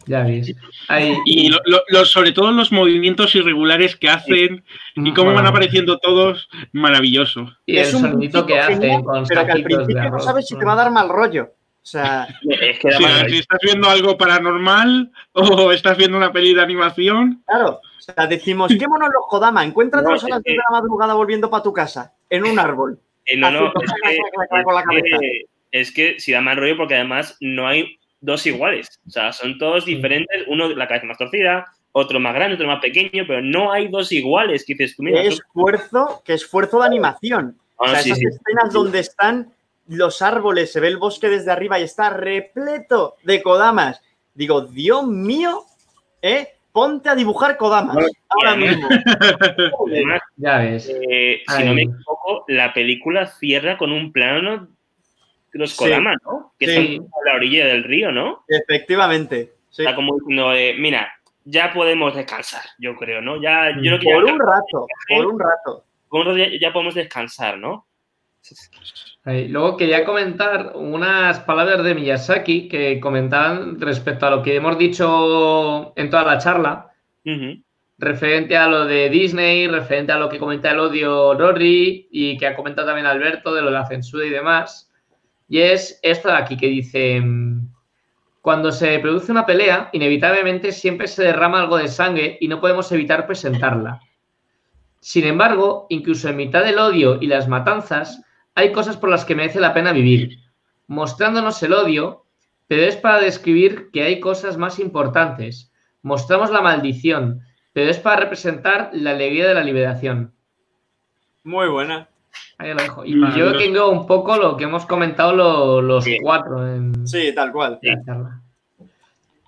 Ya ves. Ahí, Y lo- lo- los- sobre todo los movimientos irregulares que hacen y cómo van apareciendo todos, maravilloso. Y el es un que hacen genial, con pero que al de principio no sabes si te va a dar mal rollo. O sea, <laughs> Es que Sí, si estás viendo algo paranormal <laughs> o estás viendo una peli de animación, claro. O sea, decimos, ¿qué monos los Kodama? Encuéntratelos No, a las es 10 de que- la madrugada volviendo para tu casa, en un árbol. Eh, no, no, es que, <laughs> es que- es que si da mal rollo porque además no hay dos iguales. O sea, son todos diferentes. Uno la cabeza más torcida, otro más grande, otro más pequeño, pero no hay dos iguales. Que dices tú, mira, Qué tú- esfuerzo, qué esfuerzo de animación. O Ah, sea, sí, esas sí. escenas donde están los árboles, se ve el bosque desde arriba y está repleto de Kodamas. Digo, Dios mío, ¿eh? Ponte a dibujar Kodamas No, ahora mismo. <laughs> Además, Ya ves. eh, si no me equivoco, la película cierra con un plano de los Sí. Kodama, ¿no? Que Sí. están a la orilla del río, ¿no? Efectivamente. sí. Está como diciendo, eh, mira, ya podemos descansar, yo creo, ¿no? Ya, yo creo que Por ya, un rato, por un rato. con un rato ya podemos descansar, ¿no? Ahí. Luego quería comentar unas palabras de Miyazaki que comentaban respecto a lo que hemos dicho en toda la charla, referente a lo de Disney, referente a lo que comenta el odio Rory y que ha comentado también Alberto de lo de la censura y demás. Y es esto de aquí que dice, cuando se produce una pelea, inevitablemente siempre se derrama algo de sangre y no podemos evitar presentarla. Sin embargo, incluso en mitad del odio y las matanzas, hay cosas por las que merece la pena vivir, mostrándonos el odio, pero es para describir que hay cosas más importantes. Mostramos la maldición, pero es para representar la alegría de la liberación. Muy buena. Ahí lo dejo. Y yo creo que engloba un poco lo que hemos comentado lo- los Sí. cuatro en Sí, tal cual. la charla.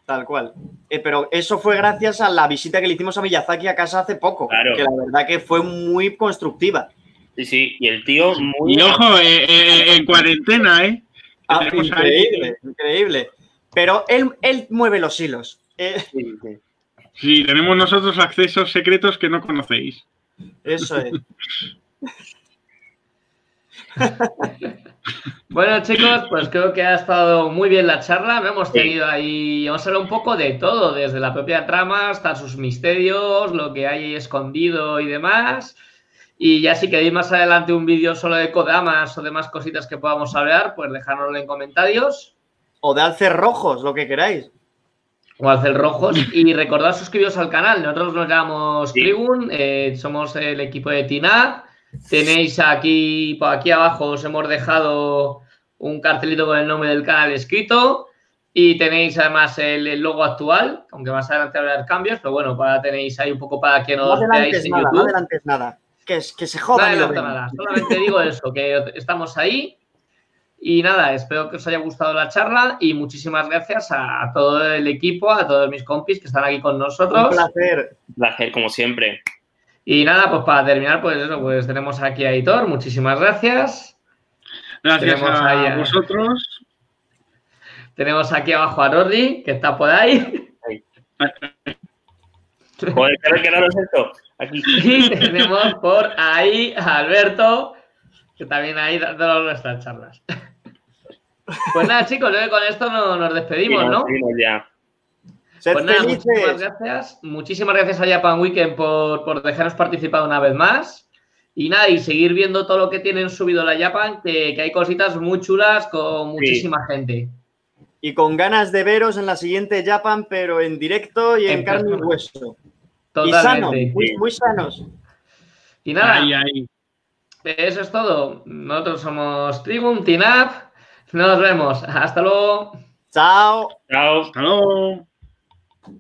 Tal cual. Eh, pero eso fue gracias a la visita que le hicimos a Miyazaki a casa hace poco, Claro. que la verdad que fue muy constructiva. Sí, sí, y el tío muy... Y ojo, eh, eh, en cuarentena, ¿eh? Ah, increíble, increíble. Pero él, él mueve los hilos. Eh, Sí, sí. Sí, tenemos nosotros accesos secretos que no conocéis. eso es. <laughs> Bueno, chicos, pues creo que ha estado muy bien la charla. Hemos tenido ahí, hemos hablado un poco de todo, desde la propia trama hasta sus misterios, lo que hay escondido y demás. Y ya si queréis más adelante un vídeo solo de Kodamas o demás cositas que podamos hablar, pues dejárnoslo en comentarios O de alces rojos, lo que queráis. o hacer rojos. Y recordad suscribiros al canal. Nosotros nos llamamos Sí. Tribun, eh, somos el equipo de TINAP. Tenéis aquí, por aquí abajo os hemos dejado un cartelito con el nombre del canal escrito. Y tenéis además el, el logo actual, aunque más adelante habrá cambios, pero bueno, para tenéis ahí un poco para que No nos veáis adelantes en nada, no YouTube. adelantes nada. Que, se No jodan. ven. nada, solamente digo eso, que estamos ahí. Y nada, espero que os haya gustado la charla y muchísimas gracias a, a todo el equipo, a todos mis compis que están aquí con Un nosotros. placer. Un placer, como siempre. Y nada, pues para terminar, pues eso, pues tenemos aquí a Aitor, muchísimas gracias. Gracias Tenemos ahí a a- vosotros. Tenemos aquí abajo a Rodri, que está por ahí. Joder, qué raro es esto. Aquí. Y <laughs> tenemos por ahí a Alberto, que también ahí dando nuestras charlas. Pues nada, chicos, yo creo que con esto no- nos despedimos, ¿no? ya. Pues nada, muchísimas gracias. Muchísimas gracias a Japan Weekend por, por dejarnos participar una vez más. Y nada, y seguir viendo todo lo que tienen subido la Japan, que, que hay cositas muy chulas con muchísima gente. Y con ganas de veros en la siguiente Japan, pero en directo y en, En carne y persona. Hueso. Y sanos, Totalmente. muy, muy sanos. Y nada, Ahí, ahí. eso es todo. Nosotros somos Tribun, Tinap. Nos vemos. Hasta luego. Chao. Chao. Hasta luego.